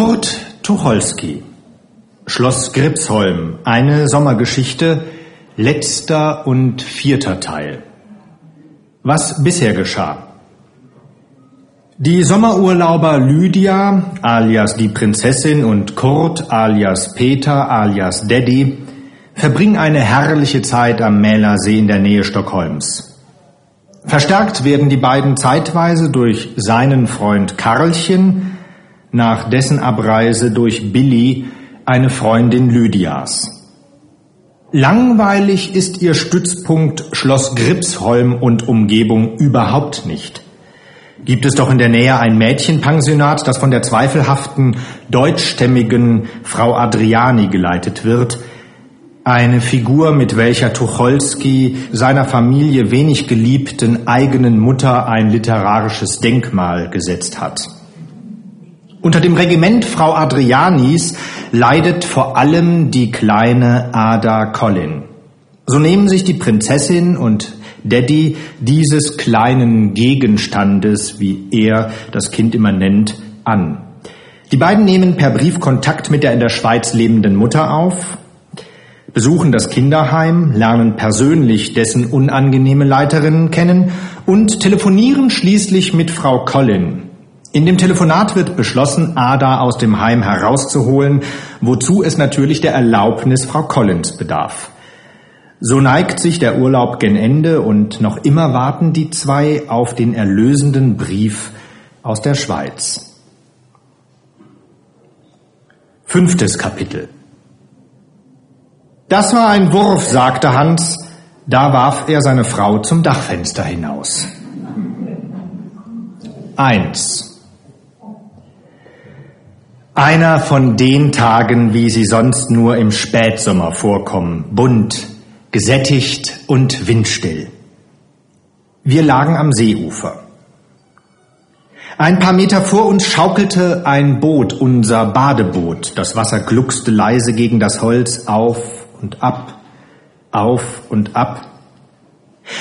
Kurt Tucholsky Schloss Gripsholm, eine Sommergeschichte, letzter und vierter Teil. Was bisher geschah. Die Sommerurlauber Lydia, alias die Prinzessin, und Kurt, alias Peter, alias Daddy, verbringen eine herrliche Zeit am Mälersee in der Nähe Stockholms. Verstärkt werden die beiden zeitweise durch seinen Freund Karlchen, nach dessen Abreise durch Billy, eine Freundin Lydias. Langweilig ist ihr Stützpunkt Schloss Gripsholm und Umgebung überhaupt nicht. Gibt es doch in der Nähe ein Mädchenpensionat, das von der zweifelhaften deutschstämmigen Frau Adriani geleitet wird, eine Figur, mit welcher Tucholsky seiner Familie wenig geliebten eigenen Mutter ein literarisches Denkmal gesetzt hat. Unter dem Regiment Frau Adrianis leidet vor allem die kleine Ada Collin. So nehmen sich die Prinzessin und Daddy dieses kleinen Gegenstandes, wie er das Kind immer nennt, an. Die beiden nehmen per Brief Kontakt mit der in der Schweiz lebenden Mutter auf, besuchen das Kinderheim, lernen persönlich dessen unangenehme Leiterinnen kennen und telefonieren schließlich mit Frau Collin, in dem Telefonat wird beschlossen, Ada aus dem Heim herauszuholen, wozu es natürlich der Erlaubnis Frau Collins bedarf. So neigt sich der Urlaub gen Ende und noch immer warten die zwei auf den erlösenden Brief aus der Schweiz. Fünftes Kapitel. Das war ein Wurf, sagte Hans, da warf er seine Frau zum Dachfenster hinaus. Eins. Einer von den Tagen, wie sie sonst nur im Spätsommer vorkommen, bunt, gesättigt und windstill. Wir lagen am Seeufer. Ein paar Meter vor uns schaukelte ein Boot, unser Badeboot. Das Wasser gluckste leise gegen das Holz auf und ab, auf und ab.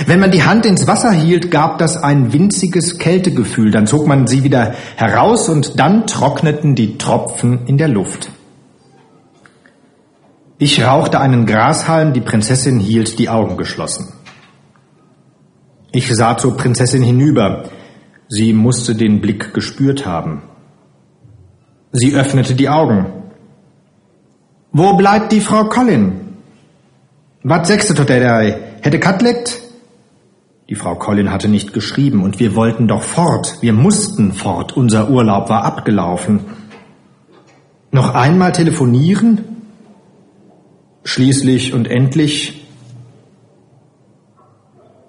Wenn man die Hand ins Wasser hielt, gab das ein winziges Kältegefühl. Dann zog man sie wieder heraus und dann trockneten die Tropfen in der Luft. Ich rauchte einen Grashalm, die Prinzessin hielt die Augen geschlossen. Ich sah zur Prinzessin hinüber. Sie musste den Blick gespürt haben. Sie öffnete die Augen. Wo bleibt die Frau Colin? Was sechste der Hätte Katlet? Die Frau Collin hatte nicht geschrieben und wir wollten doch fort. Wir mussten fort. Unser Urlaub war abgelaufen. Noch einmal telefonieren? Schließlich und endlich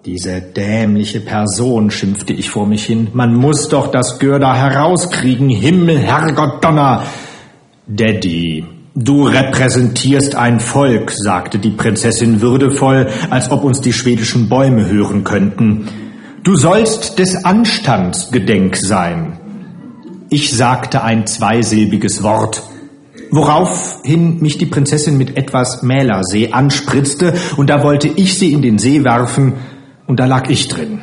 diese dämliche Person, schimpfte ich vor mich hin. Man muss doch das Görda herauskriegen. Himmel, Herrgott, Donner. Daddy, Du repräsentierst ein Volk, sagte die Prinzessin würdevoll, als ob uns die schwedischen Bäume hören könnten. Du sollst des Anstands gedenk sein. Ich sagte ein zweisilbiges Wort, woraufhin mich die Prinzessin mit etwas Mälersee anspritzte, und da wollte ich sie in den See werfen, und da lag ich drin.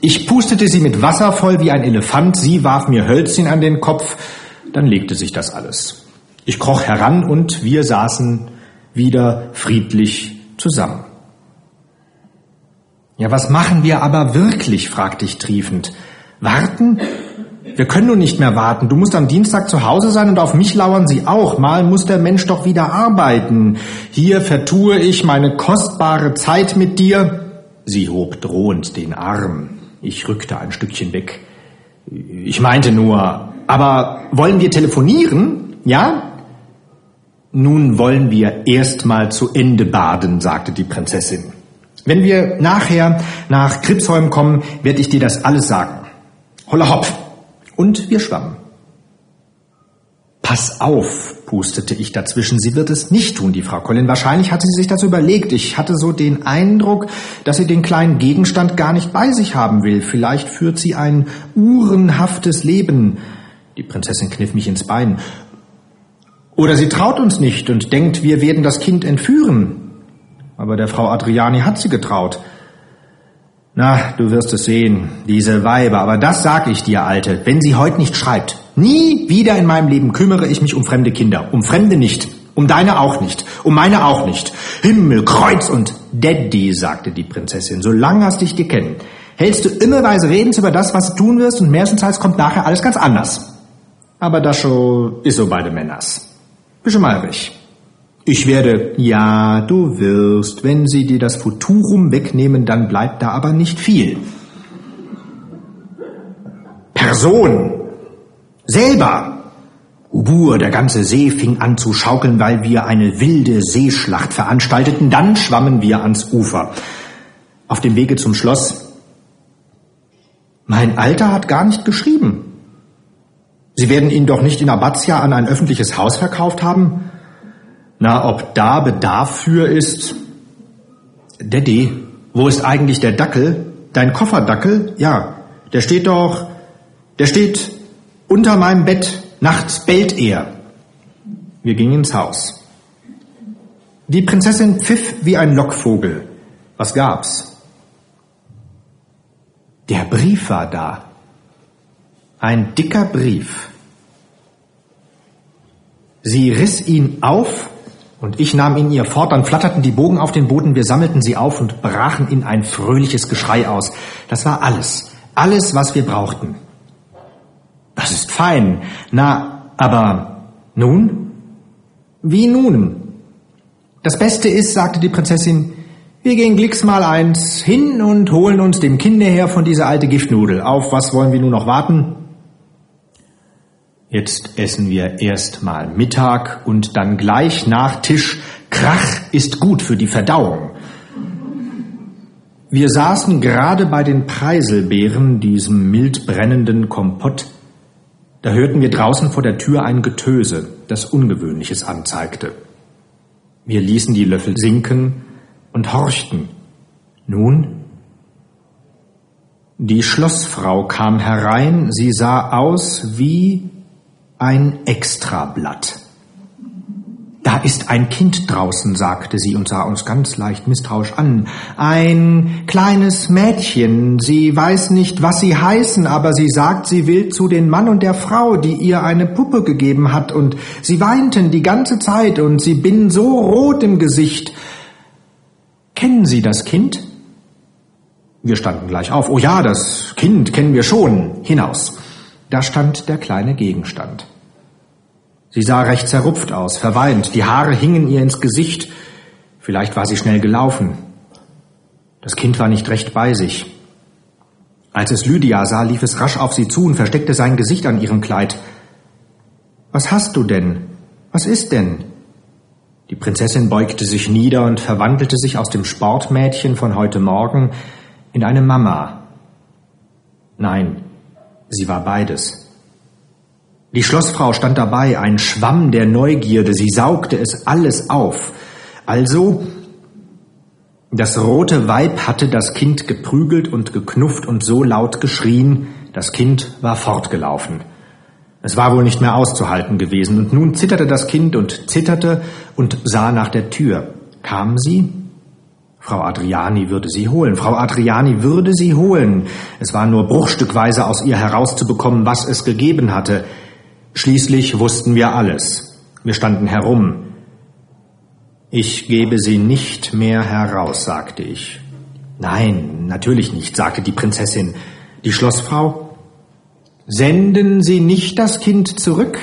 Ich pustete sie mit Wasser voll wie ein Elefant, sie warf mir Hölzchen an den Kopf, dann legte sich das alles. Ich kroch heran und wir saßen wieder friedlich zusammen. Ja, was machen wir aber wirklich? fragte ich triefend. Warten? Wir können nun nicht mehr warten. Du musst am Dienstag zu Hause sein und auf mich lauern sie auch. Mal muss der Mensch doch wieder arbeiten. Hier vertue ich meine kostbare Zeit mit dir. Sie hob drohend den Arm. Ich rückte ein Stückchen weg. Ich meinte nur, aber wollen wir telefonieren? Ja? Nun wollen wir erstmal zu Ende baden, sagte die Prinzessin. Wenn wir nachher nach Kripsholm kommen, werde ich dir das alles sagen. Holla hopp. Und wir schwammen. Pass auf, pustete ich dazwischen. Sie wird es nicht tun, die Frau Collin. Wahrscheinlich hatte sie sich das überlegt. Ich hatte so den Eindruck, dass sie den kleinen Gegenstand gar nicht bei sich haben will. Vielleicht führt sie ein uhrenhaftes Leben. Die Prinzessin kniff mich ins Bein. Oder sie traut uns nicht und denkt, wir werden das Kind entführen. Aber der Frau Adriani hat sie getraut. Na, du wirst es sehen, diese Weiber, aber das sag ich dir, Alte, wenn sie heute nicht schreibt. Nie wieder in meinem Leben kümmere ich mich um fremde Kinder, um Fremde nicht, um deine auch nicht, um meine auch nicht. Himmel, Kreuz und Daddy, sagte die Prinzessin, solange hast dich gekennen, hältst du immer weise Redens über das, was du tun wirst und mehrenteils kommt nachher alles ganz anders. Aber das schon ist so beide Männers. Ruhig. Ich werde, ja, du wirst, wenn sie dir das Futurum wegnehmen, dann bleibt da aber nicht viel. Person. Selber. Ubur, der ganze See fing an zu schaukeln, weil wir eine wilde Seeschlacht veranstalteten. Dann schwammen wir ans Ufer. Auf dem Wege zum Schloss. Mein Alter hat gar nicht geschrieben. Sie werden ihn doch nicht in Abatia an ein öffentliches Haus verkauft haben? Na, ob da Bedarf für ist? Daddy, wo ist eigentlich der Dackel? Dein Kofferdackel? Ja, der steht doch, der steht unter meinem Bett. Nachts bellt er. Wir gingen ins Haus. Die Prinzessin pfiff wie ein Lockvogel. Was gab's? Der Brief war da. Ein dicker Brief. Sie riss ihn auf und ich nahm ihn ihr fort, dann flatterten die Bogen auf den Boden, wir sammelten sie auf und brachen in ein fröhliches Geschrei aus. Das war alles, alles, was wir brauchten. Das ist fein. Na, aber nun? Wie nun? Das Beste ist, sagte die Prinzessin, wir gehen Glicks mal eins hin und holen uns dem Kinde her von dieser alte Giftnudel. Auf was wollen wir nun noch warten? Jetzt essen wir erst mal Mittag und dann gleich nach Tisch. Krach ist gut für die Verdauung. Wir saßen gerade bei den Preiselbeeren, diesem mild brennenden Kompott. Da hörten wir draußen vor der Tür ein Getöse, das Ungewöhnliches anzeigte. Wir ließen die Löffel sinken und horchten. Nun? Die Schlossfrau kam herein, sie sah aus wie ein Extrablatt. Da ist ein Kind draußen, sagte sie und sah uns ganz leicht misstrauisch an. Ein kleines Mädchen. Sie weiß nicht, was sie heißen, aber sie sagt, sie will zu den Mann und der Frau, die ihr eine Puppe gegeben hat, und sie weinten die ganze Zeit und sie bin so rot im Gesicht. Kennen Sie das Kind? Wir standen gleich auf. Oh ja, das Kind kennen wir schon. Hinaus. Da stand der kleine Gegenstand. Sie sah recht zerrupft aus, verweint, die Haare hingen ihr ins Gesicht. Vielleicht war sie schnell gelaufen. Das Kind war nicht recht bei sich. Als es Lydia sah, lief es rasch auf sie zu und versteckte sein Gesicht an ihrem Kleid. Was hast du denn? Was ist denn? Die Prinzessin beugte sich nieder und verwandelte sich aus dem Sportmädchen von heute Morgen in eine Mama. Nein, sie war beides. Die Schlossfrau stand dabei, ein Schwamm der Neugierde, sie saugte es alles auf. Also, das rote Weib hatte das Kind geprügelt und geknufft und so laut geschrien, das Kind war fortgelaufen. Es war wohl nicht mehr auszuhalten gewesen, und nun zitterte das Kind und zitterte und sah nach der Tür. Kam sie? Frau Adriani würde sie holen. Frau Adriani würde sie holen. Es war nur bruchstückweise aus ihr herauszubekommen, was es gegeben hatte. Schließlich wussten wir alles. Wir standen herum. Ich gebe sie nicht mehr heraus, sagte ich. Nein, natürlich nicht, sagte die Prinzessin. Die Schlossfrau? Senden Sie nicht das Kind zurück?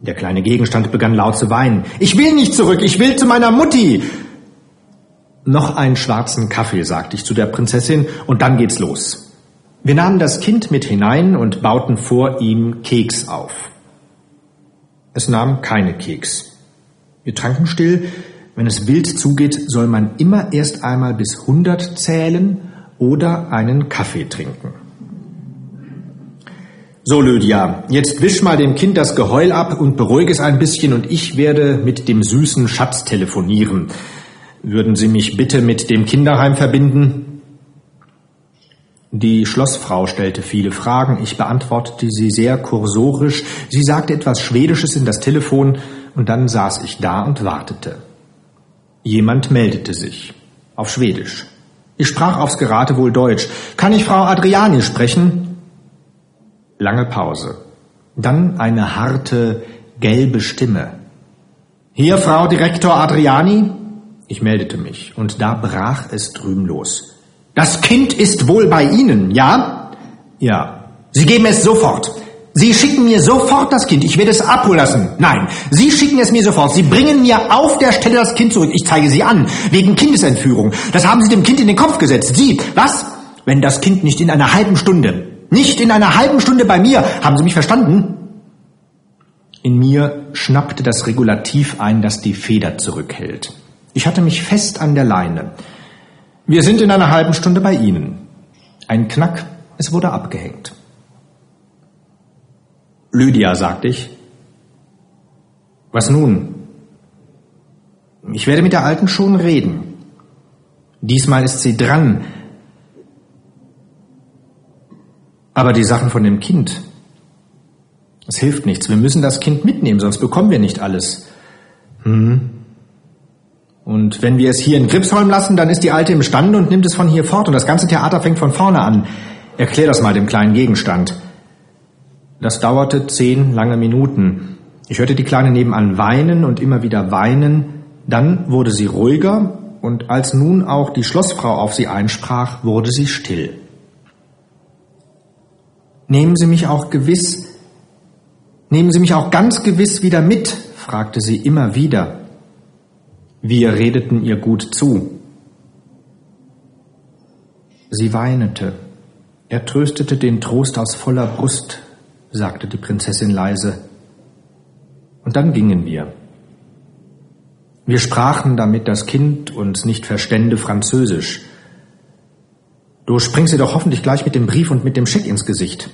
Der kleine Gegenstand begann laut zu weinen. Ich will nicht zurück, ich will zu meiner Mutti. Noch einen schwarzen Kaffee, sagte ich zu der Prinzessin, und dann geht's los. Wir nahmen das Kind mit hinein und bauten vor ihm Keks auf. Es nahm keine Keks. Wir tranken still. Wenn es wild zugeht, soll man immer erst einmal bis hundert zählen oder einen Kaffee trinken. So, Lydia, jetzt wisch mal dem Kind das Geheul ab und beruhige es ein bisschen und ich werde mit dem süßen Schatz telefonieren. Würden Sie mich bitte mit dem Kinderheim verbinden? Die Schlossfrau stellte viele Fragen, ich beantwortete sie sehr kursorisch, sie sagte etwas Schwedisches in das Telefon, und dann saß ich da und wartete. Jemand meldete sich, auf Schwedisch. Ich sprach aufs Geratewohl Deutsch. Kann ich Frau Adriani sprechen? Lange Pause. Dann eine harte, gelbe Stimme. Hier, Frau Direktor Adriani? Ich meldete mich, und da brach es drüben los. Das Kind ist wohl bei Ihnen, ja? Ja. Sie geben es sofort. Sie schicken mir sofort das Kind. Ich werde es abholen lassen. Nein, Sie schicken es mir sofort. Sie bringen mir auf der Stelle das Kind zurück. Ich zeige Sie an. Wegen Kindesentführung. Das haben Sie dem Kind in den Kopf gesetzt. Sie, was? Wenn das Kind nicht in einer halben Stunde, nicht in einer halben Stunde bei mir, haben Sie mich verstanden? In mir schnappte das Regulativ ein, das die Feder zurückhält. Ich hatte mich fest an der Leine. Wir sind in einer halben Stunde bei Ihnen. Ein Knack, es wurde abgehängt. Lydia, sagte ich. Was nun? Ich werde mit der Alten schon reden. Diesmal ist sie dran. Aber die Sachen von dem Kind, es hilft nichts. Wir müssen das Kind mitnehmen, sonst bekommen wir nicht alles. Hm. Und wenn wir es hier in Gripsholm lassen, dann ist die Alte imstande und nimmt es von hier fort und das ganze Theater fängt von vorne an. Erklär das mal dem kleinen Gegenstand. Das dauerte zehn lange Minuten. Ich hörte die Kleine nebenan weinen und immer wieder weinen. Dann wurde sie ruhiger und als nun auch die Schlossfrau auf sie einsprach, wurde sie still. Nehmen Sie mich auch gewiss, nehmen Sie mich auch ganz gewiss wieder mit, fragte sie immer wieder. Wir redeten ihr gut zu. Sie weinete. Er tröstete den Trost aus voller Brust, sagte die Prinzessin leise. Und dann gingen wir. Wir sprachen, damit das Kind uns nicht verstände, Französisch. Du springst dir doch hoffentlich gleich mit dem Brief und mit dem Scheck ins Gesicht.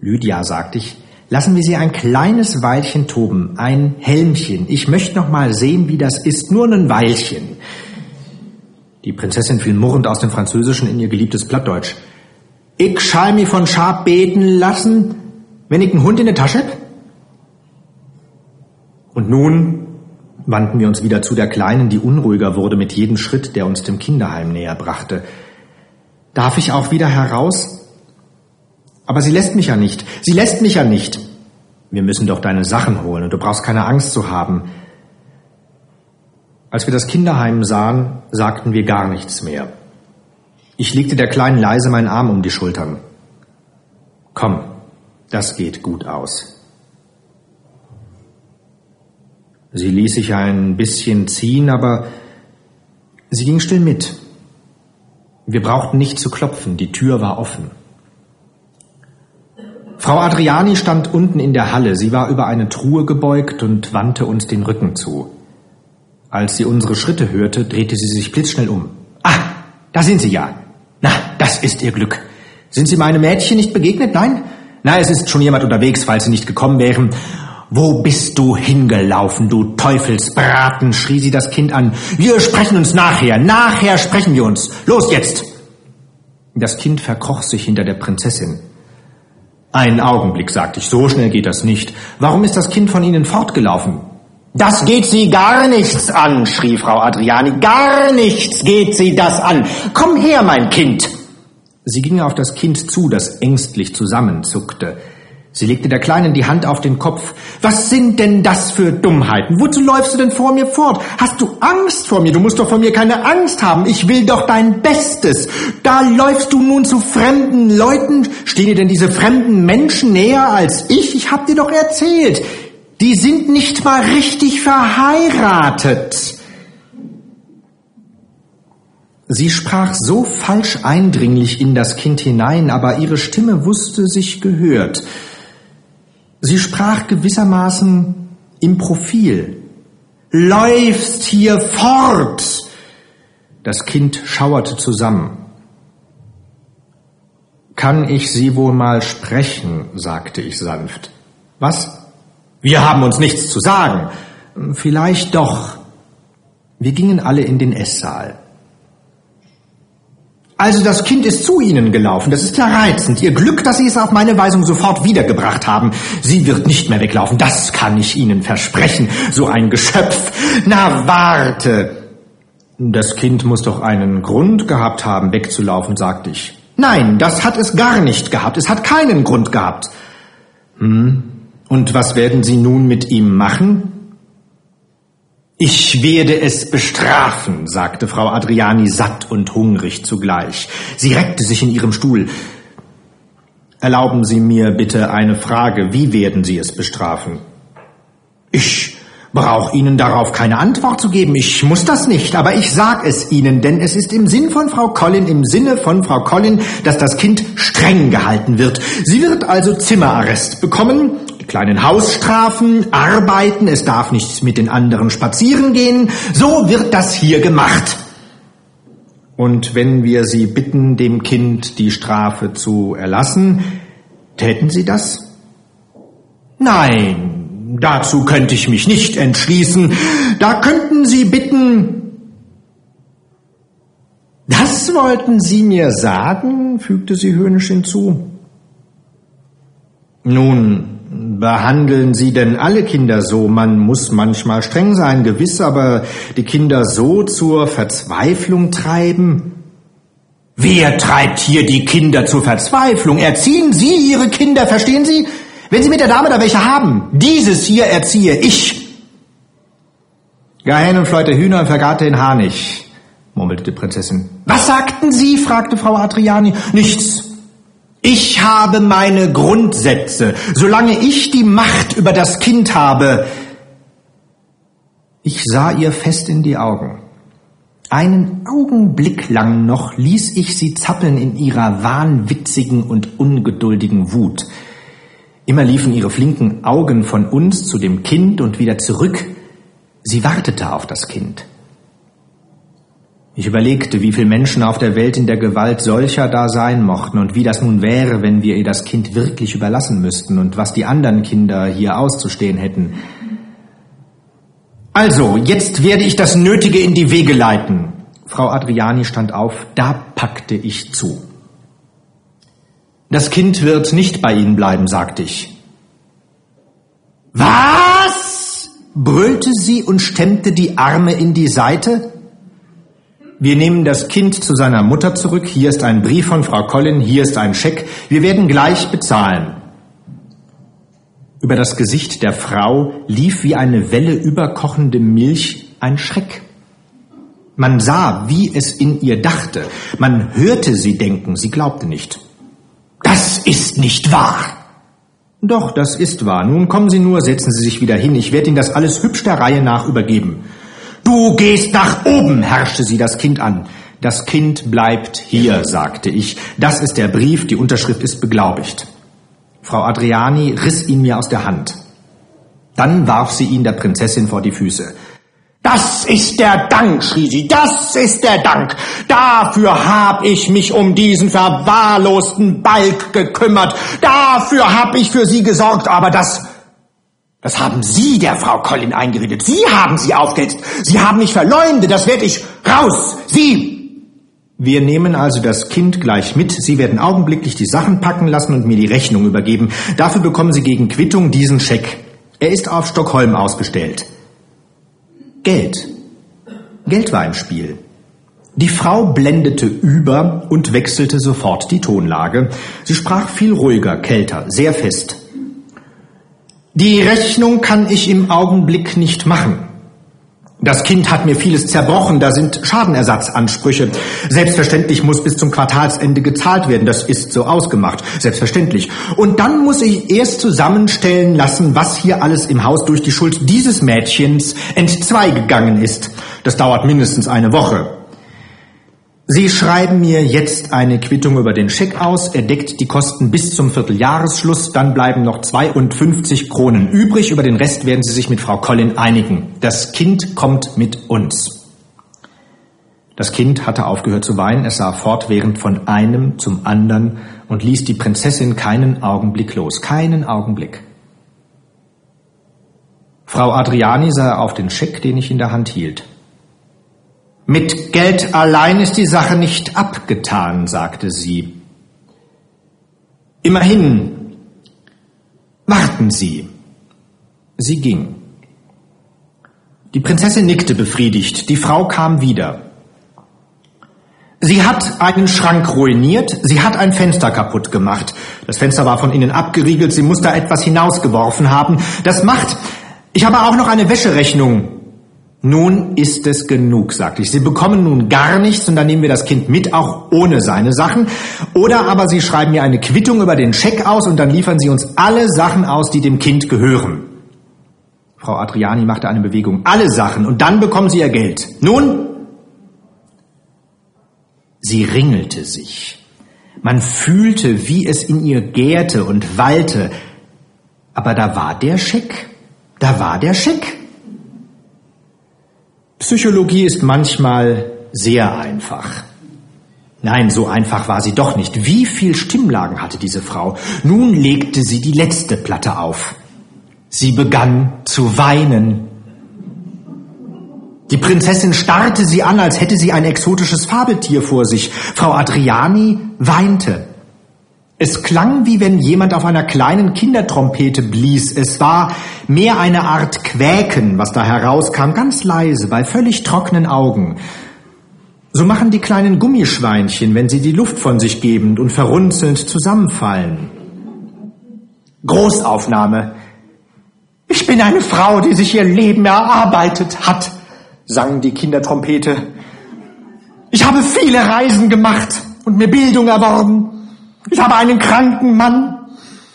Lydia, sagte ich, Lassen wir sie ein kleines Weilchen toben, ein Helmchen. Ich möchte noch mal sehen, wie das ist, nur ein Weilchen. Die Prinzessin fiel murrend aus dem Französischen in ihr geliebtes Plattdeutsch. Ich schall mir von Schab beten lassen, wenn ich einen Hund in der Tasche hab? Und nun wandten wir uns wieder zu der Kleinen, die unruhiger wurde mit jedem Schritt, der uns dem Kinderheim näher brachte. Darf ich auch wieder heraus? Aber sie lässt mich ja nicht. Sie lässt mich ja nicht. Wir müssen doch deine Sachen holen und du brauchst keine Angst zu haben. Als wir das Kinderheim sahen, sagten wir gar nichts mehr. Ich legte der Kleinen leise meinen Arm um die Schultern. Komm, das geht gut aus. Sie ließ sich ein bisschen ziehen, aber sie ging still mit. Wir brauchten nicht zu klopfen, die Tür war offen. Frau Adriani stand unten in der Halle. Sie war über eine Truhe gebeugt und wandte uns den Rücken zu. Als sie unsere Schritte hörte, drehte sie sich blitzschnell um. Ah, da sind Sie ja. Na, das ist Ihr Glück. Sind Sie meinem Mädchen nicht begegnet? Nein? Na, es ist schon jemand unterwegs, falls Sie nicht gekommen wären. Wo bist du hingelaufen, du Teufelsbraten? schrie sie das Kind an. Wir sprechen uns nachher. Nachher sprechen wir uns. Los jetzt! Das Kind verkroch sich hinter der Prinzessin. Einen Augenblick, sagte ich, so schnell geht das nicht. Warum ist das Kind von Ihnen fortgelaufen? Das geht Sie gar nichts an, schrie Frau Adriani. Gar nichts geht Sie das an. Komm her, mein Kind. Sie ging auf das Kind zu, das ängstlich zusammenzuckte. Sie legte der Kleinen die Hand auf den Kopf. Was sind denn das für Dummheiten? Wozu läufst du denn vor mir fort? Hast du Angst vor mir? Du musst doch vor mir keine Angst haben. Ich will doch dein Bestes. Da läufst du nun zu fremden Leuten. Stehen dir denn diese fremden Menschen näher als ich? Ich hab dir doch erzählt. Die sind nicht mal richtig verheiratet. Sie sprach so falsch eindringlich in das Kind hinein, aber ihre Stimme wusste sich gehört. Sie sprach gewissermaßen im Profil. Läufst hier fort! Das Kind schauerte zusammen. Kann ich Sie wohl mal sprechen? sagte ich sanft. Was? Wir haben uns nichts zu sagen. Vielleicht doch. Wir gingen alle in den Esssaal. Also das Kind ist zu Ihnen gelaufen. Das ist ja reizend. Ihr Glück, dass Sie es auf meine Weisung sofort wiedergebracht haben. Sie wird nicht mehr weglaufen. Das kann ich Ihnen versprechen. So ein Geschöpf. Na, warte. Das Kind muss doch einen Grund gehabt haben, wegzulaufen, sagte ich. Nein, das hat es gar nicht gehabt. Es hat keinen Grund gehabt. Hm. Und was werden Sie nun mit ihm machen? Ich werde es bestrafen, sagte Frau Adriani satt und hungrig zugleich. Sie reckte sich in ihrem Stuhl. Erlauben Sie mir bitte eine Frage. Wie werden Sie es bestrafen? Ich brauche Ihnen darauf keine Antwort zu geben. Ich muss das nicht, aber ich sag es Ihnen, denn es ist im Sinn von Frau Collin, im Sinne von Frau Collin, dass das Kind streng gehalten wird. Sie wird also Zimmerarrest bekommen, kleinen Hausstrafen, arbeiten, es darf nicht mit den anderen spazieren gehen. So wird das hier gemacht. Und wenn wir Sie bitten, dem Kind die Strafe zu erlassen, täten Sie das? Nein, dazu könnte ich mich nicht entschließen. Da könnten Sie bitten. Das wollten Sie mir sagen, fügte sie höhnisch hinzu. Nun, behandeln Sie denn alle Kinder so? Man muss manchmal streng sein, gewiss, aber die Kinder so zur Verzweiflung treiben? Wer treibt hier die Kinder zur Verzweiflung? Erziehen Sie Ihre Kinder, verstehen Sie? Wenn Sie mit der Dame da welche haben, dieses hier erziehe ich. Geheim und fleute Hühner und vergarte den Harnig, murmelte die Prinzessin. Was sagten Sie? fragte Frau Adriani. Nichts. Ich habe meine Grundsätze. Solange ich die Macht über das Kind habe. Ich sah ihr fest in die Augen. Einen Augenblick lang noch ließ ich sie zappeln in ihrer wahnwitzigen und ungeduldigen Wut. Immer liefen ihre flinken Augen von uns zu dem Kind und wieder zurück. Sie wartete auf das Kind. Ich überlegte, wie viele Menschen auf der Welt in der Gewalt solcher da sein mochten und wie das nun wäre, wenn wir ihr das Kind wirklich überlassen müssten und was die anderen Kinder hier auszustehen hätten. Also, jetzt werde ich das Nötige in die Wege leiten. Frau Adriani stand auf, da packte ich zu. Das Kind wird nicht bei Ihnen bleiben, sagte ich. Was? brüllte sie und stemmte die Arme in die Seite. Wir nehmen das Kind zu seiner Mutter zurück. Hier ist ein Brief von Frau Collin, hier ist ein Scheck. Wir werden gleich bezahlen. Über das Gesicht der Frau lief wie eine Welle überkochende Milch ein Schreck. Man sah, wie es in ihr dachte. Man hörte sie denken, sie glaubte nicht. Das ist nicht wahr. Doch, das ist wahr. Nun kommen Sie nur, setzen Sie sich wieder hin. Ich werde Ihnen das alles hübsch der Reihe nach übergeben. Du gehst nach oben, herrschte sie das Kind an. Das Kind bleibt hier, sagte ich. Das ist der Brief, die Unterschrift ist beglaubigt. Frau Adriani riss ihn mir aus der Hand. Dann warf sie ihn der Prinzessin vor die Füße. Das ist der Dank, schrie sie, das ist der Dank. Dafür hab ich mich um diesen verwahrlosten Balk gekümmert. Dafür hab ich für sie gesorgt, aber das das haben Sie der Frau Collin eingeredet. Sie haben sie aufgehetzt. Sie haben mich verleumdet. Das werde ich raus. Sie! Wir nehmen also das Kind gleich mit. Sie werden augenblicklich die Sachen packen lassen und mir die Rechnung übergeben. Dafür bekommen Sie gegen Quittung diesen Scheck. Er ist auf Stockholm ausgestellt. Geld. Geld war im Spiel. Die Frau blendete über und wechselte sofort die Tonlage. Sie sprach viel ruhiger, kälter, sehr fest. Die Rechnung kann ich im Augenblick nicht machen. Das Kind hat mir vieles zerbrochen, da sind Schadenersatzansprüche. Selbstverständlich muss bis zum Quartalsende gezahlt werden, das ist so ausgemacht, selbstverständlich. Und dann muss ich erst zusammenstellen lassen, was hier alles im Haus durch die Schuld dieses Mädchens entzweigegangen ist. Das dauert mindestens eine Woche. Sie schreiben mir jetzt eine Quittung über den Scheck aus. Er deckt die Kosten bis zum Vierteljahresschluss. Dann bleiben noch 52 Kronen übrig. Über den Rest werden Sie sich mit Frau Collin einigen. Das Kind kommt mit uns. Das Kind hatte aufgehört zu weinen. Es sah fortwährend von einem zum anderen und ließ die Prinzessin keinen Augenblick los. Keinen Augenblick. Frau Adriani sah auf den Scheck, den ich in der Hand hielt. Mit Geld allein ist die Sache nicht abgetan, sagte sie. Immerhin, warten Sie. Sie ging. Die Prinzessin nickte befriedigt, die Frau kam wieder. Sie hat einen Schrank ruiniert, sie hat ein Fenster kaputt gemacht. Das Fenster war von innen abgeriegelt, sie muss da etwas hinausgeworfen haben. Das macht. Ich habe auch noch eine Wäscherechnung. Nun ist es genug, sagte ich. Sie bekommen nun gar nichts und dann nehmen wir das Kind mit, auch ohne seine Sachen. Oder aber Sie schreiben mir eine Quittung über den Scheck aus und dann liefern Sie uns alle Sachen aus, die dem Kind gehören. Frau Adriani machte eine Bewegung. Alle Sachen und dann bekommen Sie Ihr Geld. Nun, Sie ringelte sich. Man fühlte, wie es in ihr gärte und wallte. Aber da war der Scheck. Da war der Scheck. Psychologie ist manchmal sehr einfach. Nein, so einfach war sie doch nicht. Wie viel Stimmlagen hatte diese Frau? Nun legte sie die letzte Platte auf. Sie begann zu weinen. Die Prinzessin starrte sie an, als hätte sie ein exotisches Fabeltier vor sich. Frau Adriani weinte. Es klang, wie wenn jemand auf einer kleinen Kindertrompete blies. Es war mehr eine Art Quäken, was da herauskam, ganz leise, bei völlig trockenen Augen. So machen die kleinen Gummischweinchen, wenn sie die Luft von sich geben und verrunzelnd zusammenfallen. Großaufnahme. Ich bin eine Frau, die sich ihr Leben erarbeitet hat sang die Kindertrompete. Ich habe viele Reisen gemacht und mir Bildung erworben. Ich habe einen kranken Mann.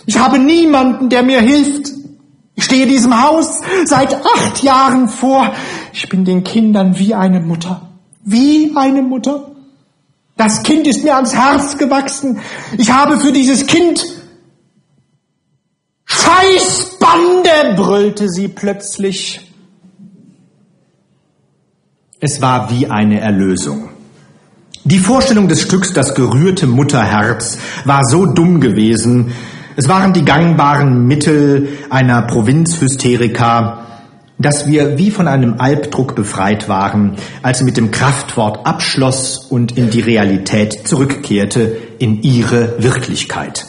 Ich habe niemanden, der mir hilft. Ich stehe diesem Haus seit acht Jahren vor. Ich bin den Kindern wie eine Mutter. Wie eine Mutter. Das Kind ist mir ans Herz gewachsen. Ich habe für dieses Kind Scheißbande, brüllte sie plötzlich. Es war wie eine Erlösung. Die Vorstellung des Stücks Das gerührte Mutterherz war so dumm gewesen. Es waren die gangbaren Mittel einer Provinzhysterika, dass wir wie von einem Albdruck befreit waren, als sie mit dem Kraftwort abschloss und in die Realität zurückkehrte, in ihre Wirklichkeit.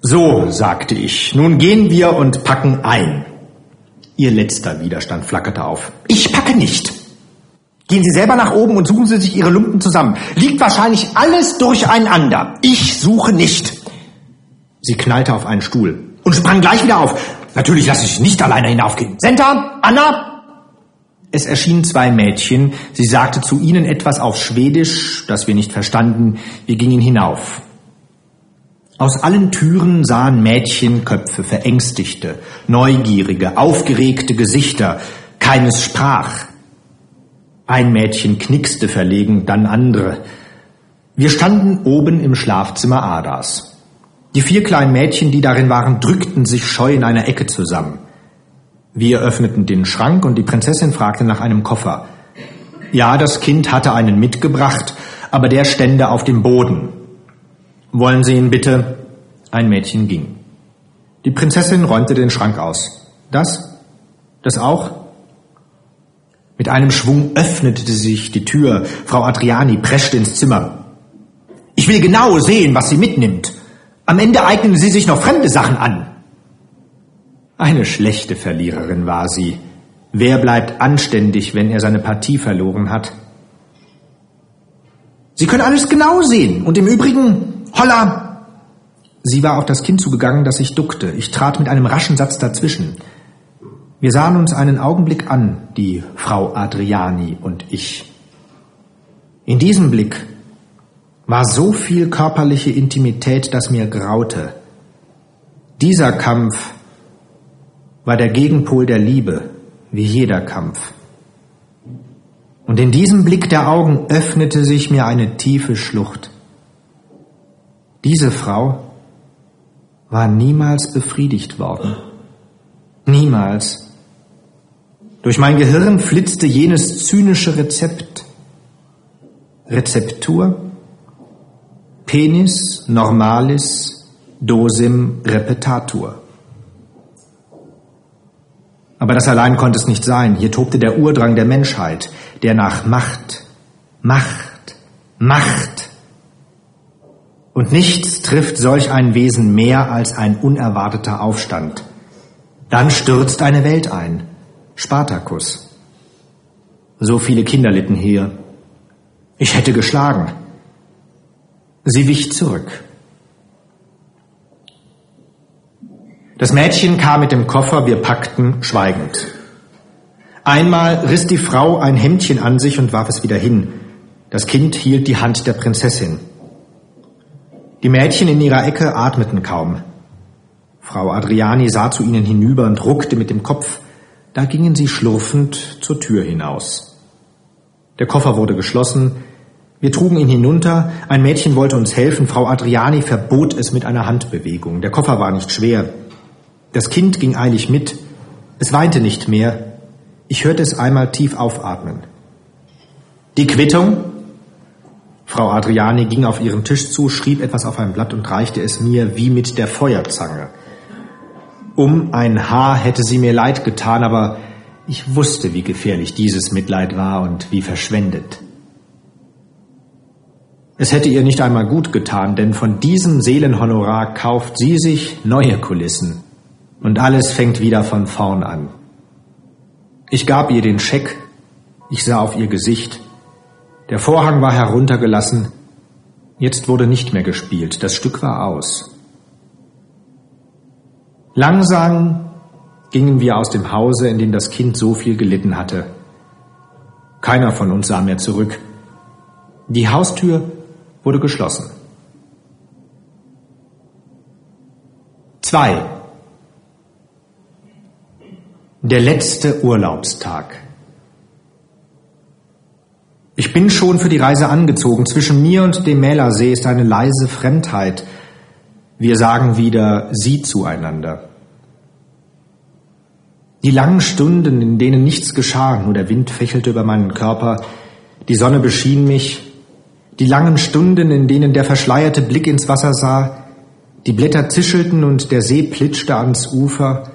So, sagte ich, nun gehen wir und packen ein. Ihr letzter Widerstand flackerte auf. Ich packe nicht. Gehen Sie selber nach oben und suchen Sie sich Ihre Lumpen zusammen. Liegt wahrscheinlich alles durcheinander. Ich suche nicht. Sie knallte auf einen Stuhl und sprang gleich wieder auf. Natürlich lasse ich nicht alleine hinaufgehen. Senta, Anna! Es erschienen zwei Mädchen. Sie sagte zu ihnen etwas auf Schwedisch, das wir nicht verstanden. Wir gingen hinauf. Aus allen Türen sahen Mädchenköpfe, verängstigte, neugierige, aufgeregte Gesichter. Keines sprach. Ein Mädchen knickste verlegen, dann andere. Wir standen oben im Schlafzimmer Adas. Die vier kleinen Mädchen, die darin waren, drückten sich scheu in einer Ecke zusammen. Wir öffneten den Schrank und die Prinzessin fragte nach einem Koffer. Ja, das Kind hatte einen mitgebracht, aber der stände auf dem Boden. Wollen Sie ihn bitte? Ein Mädchen ging. Die Prinzessin räumte den Schrank aus. Das? Das auch? Mit einem Schwung öffnete sich die Tür. Frau Adriani preschte ins Zimmer. Ich will genau sehen, was sie mitnimmt. Am Ende eignen sie sich noch fremde Sachen an. Eine schlechte Verliererin war sie. Wer bleibt anständig, wenn er seine Partie verloren hat? Sie können alles genau sehen. Und im Übrigen, holla, Sie war auf das Kind zugegangen, das sich duckte. Ich trat mit einem raschen Satz dazwischen. Wir sahen uns einen Augenblick an, die Frau Adriani und ich. In diesem Blick war so viel körperliche Intimität, dass mir graute. Dieser Kampf war der Gegenpol der Liebe, wie jeder Kampf. Und in diesem Blick der Augen öffnete sich mir eine tiefe Schlucht. Diese Frau war niemals befriedigt worden. Niemals. Durch mein Gehirn flitzte jenes zynische Rezept. Rezeptur Penis normalis dosim repetatur. Aber das allein konnte es nicht sein. Hier tobte der Urdrang der Menschheit, der nach Macht, Macht, Macht und nichts trifft solch ein Wesen mehr als ein unerwarteter Aufstand. Dann stürzt eine Welt ein. Spartacus. So viele Kinder litten hier. Ich hätte geschlagen. Sie wich zurück. Das Mädchen kam mit dem Koffer, wir packten schweigend. Einmal riss die Frau ein Hemdchen an sich und warf es wieder hin. Das Kind hielt die Hand der Prinzessin. Die Mädchen in ihrer Ecke atmeten kaum. Frau Adriani sah zu ihnen hinüber und ruckte mit dem Kopf. Da gingen sie schlurfend zur Tür hinaus. Der Koffer wurde geschlossen. Wir trugen ihn hinunter. Ein Mädchen wollte uns helfen. Frau Adriani verbot es mit einer Handbewegung. Der Koffer war nicht schwer. Das Kind ging eilig mit. Es weinte nicht mehr. Ich hörte es einmal tief aufatmen. Die Quittung? Frau Adriani ging auf ihren Tisch zu, schrieb etwas auf ein Blatt und reichte es mir wie mit der Feuerzange. Um ein Haar hätte sie mir leid getan, aber ich wusste, wie gefährlich dieses Mitleid war und wie verschwendet. Es hätte ihr nicht einmal gut getan, denn von diesem Seelenhonorar kauft sie sich neue Kulissen und alles fängt wieder von vorn an. Ich gab ihr den Scheck, ich sah auf ihr Gesicht. Der Vorhang war heruntergelassen, jetzt wurde nicht mehr gespielt, das Stück war aus. Langsam gingen wir aus dem Hause, in dem das Kind so viel gelitten hatte. Keiner von uns sah mehr zurück. Die Haustür wurde geschlossen. Zwei. Der letzte Urlaubstag. Ich bin schon für die Reise angezogen. Zwischen mir und dem Mälersee ist eine leise Fremdheit. Wir sagen wieder Sie zueinander. Die langen Stunden, in denen nichts geschah, nur der Wind fächelte über meinen Körper, die Sonne beschien mich, die langen Stunden, in denen der verschleierte Blick ins Wasser sah, die Blätter zischelten und der See plitschte ans Ufer,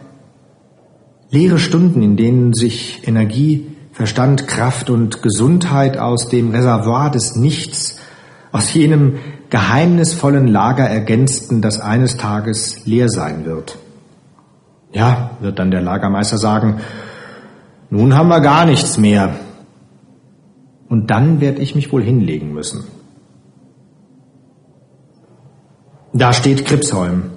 Leere Stunden, in denen sich Energie, Verstand, Kraft und Gesundheit aus dem Reservoir des Nichts, aus jenem geheimnisvollen Lager ergänzten, das eines Tages leer sein wird. Ja, wird dann der Lagermeister sagen, nun haben wir gar nichts mehr. Und dann werde ich mich wohl hinlegen müssen. Da steht Kripsholm,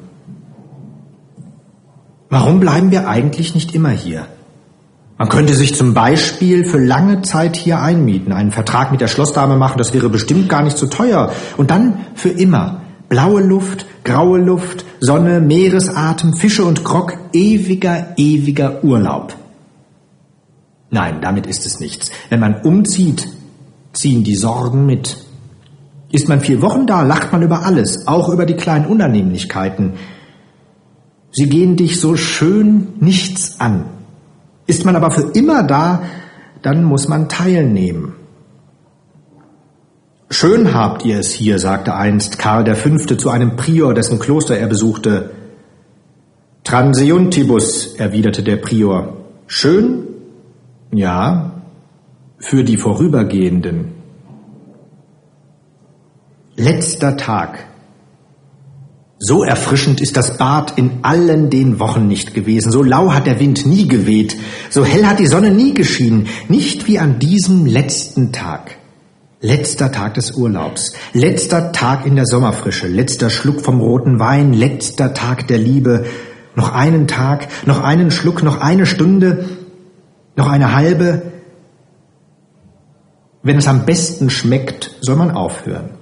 Warum bleiben wir eigentlich nicht immer hier? Man könnte sich zum Beispiel für lange Zeit hier einmieten, einen Vertrag mit der Schlossdame machen, das wäre bestimmt gar nicht so teuer. Und dann für immer. Blaue Luft, graue Luft, Sonne, Meeresatem, Fische und Grog, ewiger, ewiger Urlaub. Nein, damit ist es nichts. Wenn man umzieht, ziehen die Sorgen mit. Ist man vier Wochen da, lacht man über alles, auch über die kleinen Unannehmlichkeiten. Sie gehen dich so schön nichts an. Ist man aber für immer da, dann muss man teilnehmen. Schön habt ihr es hier, sagte einst Karl V. zu einem Prior, dessen Kloster er besuchte. Transeuntibus, erwiderte der Prior. Schön? Ja, für die Vorübergehenden. Letzter Tag. So erfrischend ist das Bad in allen den Wochen nicht gewesen, so lau hat der Wind nie geweht, so hell hat die Sonne nie geschienen, nicht wie an diesem letzten Tag. Letzter Tag des Urlaubs, letzter Tag in der Sommerfrische, letzter Schluck vom roten Wein, letzter Tag der Liebe, noch einen Tag, noch einen Schluck, noch eine Stunde, noch eine halbe. Wenn es am besten schmeckt, soll man aufhören.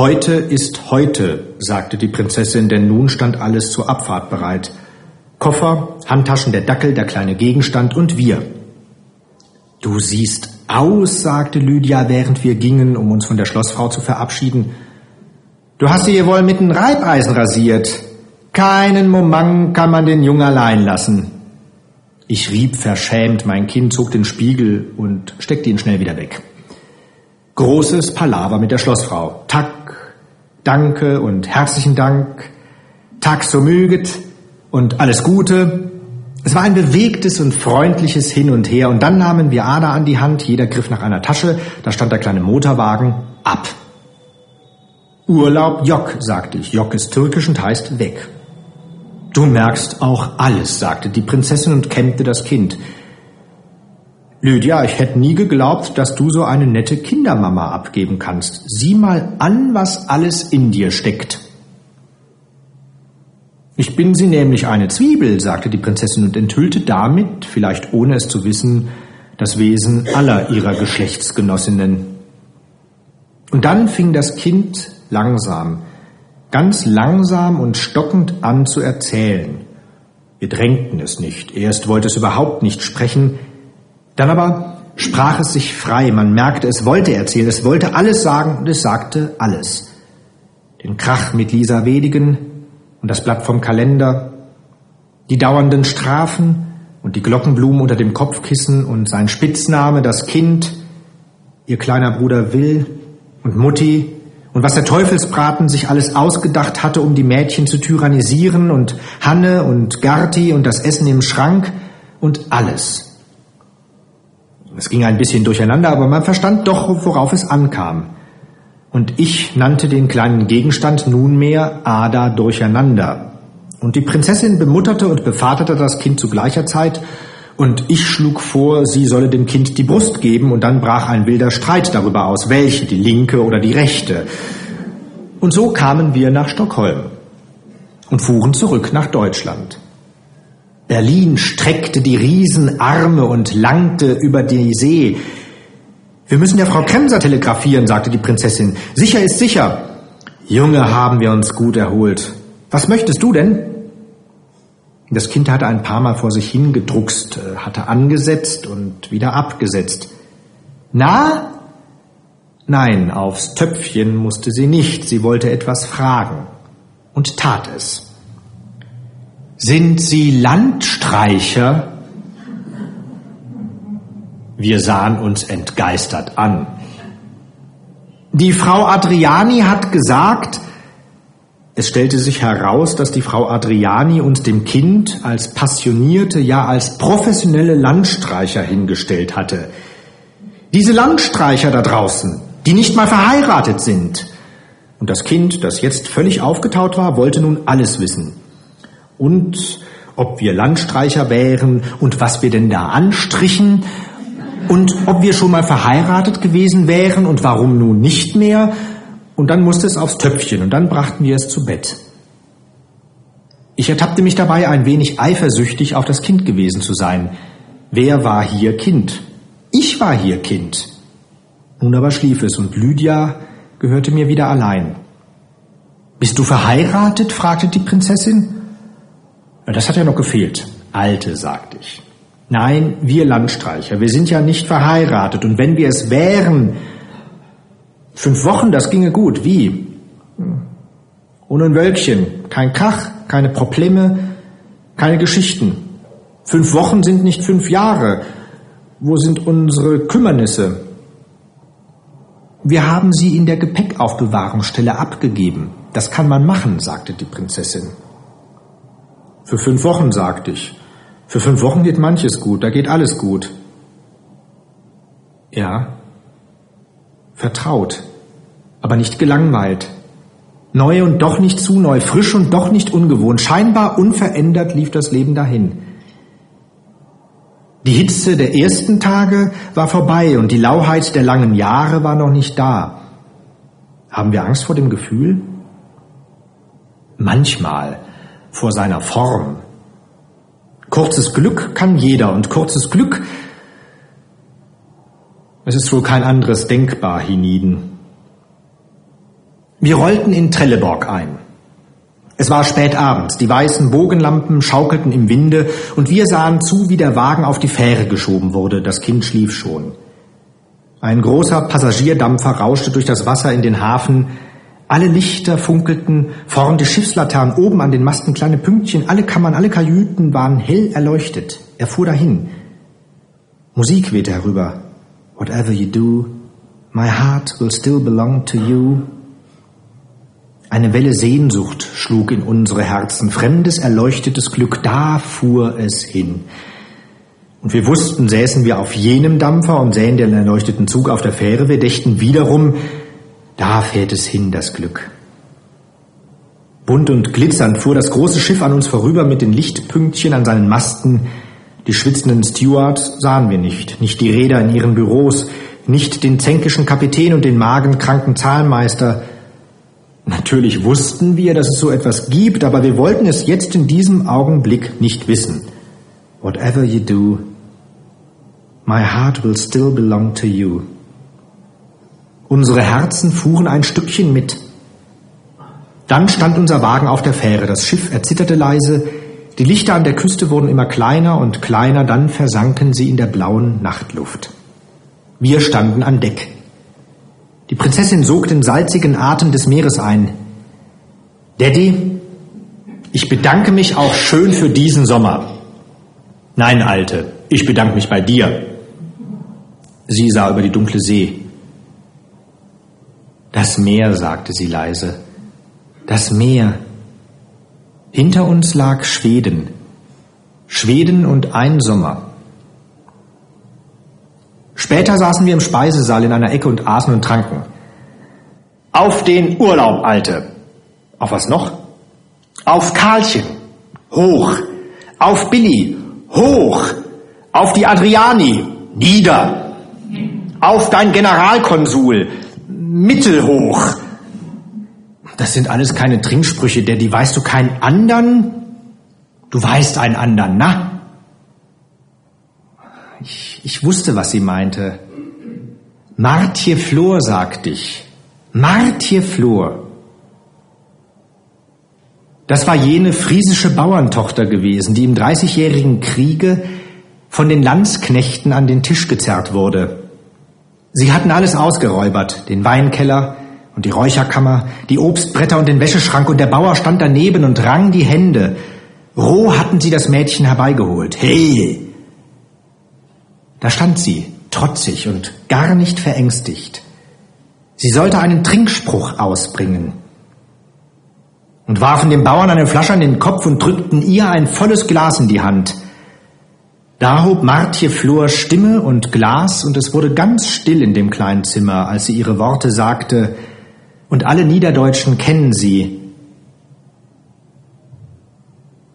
Heute ist heute, sagte die Prinzessin, denn nun stand alles zur Abfahrt bereit. Koffer, Handtaschen, der Dackel, der kleine Gegenstand und wir. Du siehst aus, sagte Lydia, während wir gingen, um uns von der Schlossfrau zu verabschieden. Du hast sie wohl mit den Reibeisen rasiert. Keinen Moment kann man den Jungen allein lassen. Ich rieb verschämt, mein Kind zog den Spiegel und steckte ihn schnell wieder weg. Großes Palaver mit der Schlossfrau. Tack, danke und herzlichen Dank. Tack so möget und alles Gute. Es war ein bewegtes und freundliches Hin und Her und dann nahmen wir Ada an die Hand, jeder griff nach einer Tasche, da stand der kleine Motorwagen, ab. Urlaub Jock, sagte ich. Jock ist türkisch und heißt weg. Du merkst auch alles, sagte die Prinzessin und kämmte das Kind. Lydia, ich hätte nie geglaubt, dass du so eine nette Kindermama abgeben kannst. Sieh mal an, was alles in dir steckt. Ich bin sie nämlich eine Zwiebel, sagte die Prinzessin und enthüllte damit, vielleicht ohne es zu wissen, das Wesen aller ihrer Geschlechtsgenossinnen. Und dann fing das Kind langsam, ganz langsam und stockend an zu erzählen. Wir drängten es nicht. Erst wollte es überhaupt nicht sprechen, dann aber sprach es sich frei. Man merkte, es wollte erzählen, es wollte alles sagen und es sagte alles. Den Krach mit Lisa Wedigen und das Blatt vom Kalender, die dauernden Strafen und die Glockenblumen unter dem Kopfkissen und sein Spitzname, das Kind, ihr kleiner Bruder Will und Mutti und was der Teufelsbraten sich alles ausgedacht hatte, um die Mädchen zu tyrannisieren und Hanne und Gerti und das Essen im Schrank und alles. Es ging ein bisschen durcheinander, aber man verstand doch, worauf es ankam. Und ich nannte den kleinen Gegenstand nunmehr Ada durcheinander. Und die Prinzessin bemutterte und bevaterte das Kind zu gleicher Zeit, und ich schlug vor, sie solle dem Kind die Brust geben, und dann brach ein wilder Streit darüber aus, welche, die linke oder die rechte. Und so kamen wir nach Stockholm und fuhren zurück nach Deutschland. Berlin streckte die Riesenarme und langte über die See. Wir müssen der Frau Kremser telegrafieren, sagte die Prinzessin. Sicher ist sicher. Junge, haben wir uns gut erholt. Was möchtest du denn? Das Kind hatte ein paar Mal vor sich hingedruckst, äh, hatte angesetzt und wieder abgesetzt. Na? Nein, aufs Töpfchen musste sie nicht. Sie wollte etwas fragen und tat es. Sind Sie Landstreicher? Wir sahen uns entgeistert an. Die Frau Adriani hat gesagt, es stellte sich heraus, dass die Frau Adriani uns dem Kind als passionierte, ja als professionelle Landstreicher hingestellt hatte. Diese Landstreicher da draußen, die nicht mal verheiratet sind. Und das Kind, das jetzt völlig aufgetaut war, wollte nun alles wissen und ob wir Landstreicher wären und was wir denn da anstrichen und ob wir schon mal verheiratet gewesen wären und warum nun nicht mehr. Und dann musste es aufs Töpfchen und dann brachten wir es zu Bett. Ich ertappte mich dabei, ein wenig eifersüchtig auf das Kind gewesen zu sein. Wer war hier Kind? Ich war hier Kind. Nun aber schlief es und Lydia gehörte mir wieder allein. Bist du verheiratet? fragte die Prinzessin. Das hat ja noch gefehlt. Alte, sagte ich. Nein, wir Landstreicher, wir sind ja nicht verheiratet. Und wenn wir es wären, fünf Wochen, das ginge gut. Wie? Ohne ein Wölkchen, kein Kach, keine Probleme, keine Geschichten. Fünf Wochen sind nicht fünf Jahre. Wo sind unsere Kümmernisse? Wir haben sie in der Gepäckaufbewahrungsstelle abgegeben. Das kann man machen, sagte die Prinzessin. Für fünf Wochen, sagte ich. Für fünf Wochen geht manches gut, da geht alles gut. Ja, vertraut, aber nicht gelangweilt. Neu und doch nicht zu neu, frisch und doch nicht ungewohnt. Scheinbar unverändert lief das Leben dahin. Die Hitze der ersten Tage war vorbei und die Lauheit der langen Jahre war noch nicht da. Haben wir Angst vor dem Gefühl? Manchmal, vor seiner Form. Kurzes Glück kann jeder und kurzes Glück, es ist wohl kein anderes denkbar hienieden. Wir rollten in Trelleborg ein. Es war spät abends, die weißen Bogenlampen schaukelten im Winde und wir sahen zu, wie der Wagen auf die Fähre geschoben wurde. Das Kind schlief schon. Ein großer Passagierdampfer rauschte durch das Wasser in den Hafen, alle Lichter funkelten, vorn die Schiffslaternen, oben an den Masten kleine Pünktchen, alle Kammern, alle Kajüten waren hell erleuchtet. Er fuhr dahin. Musik wehte herüber. Whatever you do, my heart will still belong to you. Eine Welle Sehnsucht schlug in unsere Herzen, fremdes, erleuchtetes Glück, da fuhr es hin. Und wir wussten, säßen wir auf jenem Dampfer und sähen den erleuchteten Zug auf der Fähre, wir dächten wiederum, da fährt es hin, das Glück. Bunt und glitzernd fuhr das große Schiff an uns vorüber mit den Lichtpünktchen an seinen Masten, Die schwitzenden Stewards sahen wir nicht, nicht die Räder in ihren Büros, nicht den zänkischen Kapitän und den magenkranken Zahlmeister. Natürlich wussten wir, dass es so etwas gibt, aber wir wollten es jetzt in diesem Augenblick nicht wissen. Whatever you do, my heart will still belong to you. Unsere Herzen fuhren ein Stückchen mit. Dann stand unser Wagen auf der Fähre, das Schiff erzitterte leise, die Lichter an der Küste wurden immer kleiner und kleiner, dann versanken sie in der blauen Nachtluft. Wir standen an Deck. Die Prinzessin sog den salzigen Atem des Meeres ein. Daddy, ich bedanke mich auch schön für diesen Sommer. Nein, Alte, ich bedanke mich bei dir. Sie sah über die dunkle See. Das Meer, sagte sie leise. Das Meer. Hinter uns lag Schweden. Schweden und ein Sommer. Später saßen wir im Speisesaal in einer Ecke und aßen und tranken. Auf den Urlaub, Alte. Auf was noch? Auf Karlchen. Hoch. Auf Billy. Hoch. Auf die Adriani. Nieder. Auf dein Generalkonsul mittelhoch. Das sind alles keine Trinksprüche, der, die weißt du keinen anderen? Du weißt einen anderen, na? Ich, ich wusste, was sie meinte. Martje Flor, sagte ich. Martje Flor. Das war jene friesische Bauerntochter gewesen, die im Dreißigjährigen Kriege von den Landsknechten an den Tisch gezerrt wurde. Sie hatten alles ausgeräubert, den Weinkeller und die Räucherkammer, die Obstbretter und den Wäscheschrank, und der Bauer stand daneben und rang die Hände. Roh hatten sie das Mädchen herbeigeholt. Hey! Da stand sie, trotzig und gar nicht verängstigt. Sie sollte einen Trinkspruch ausbringen und warfen dem Bauern eine Flasche an den Kopf und drückten ihr ein volles Glas in die Hand. Da hob Martje Flor Stimme und Glas, und es wurde ganz still in dem kleinen Zimmer, als sie ihre Worte sagte, und alle Niederdeutschen kennen sie.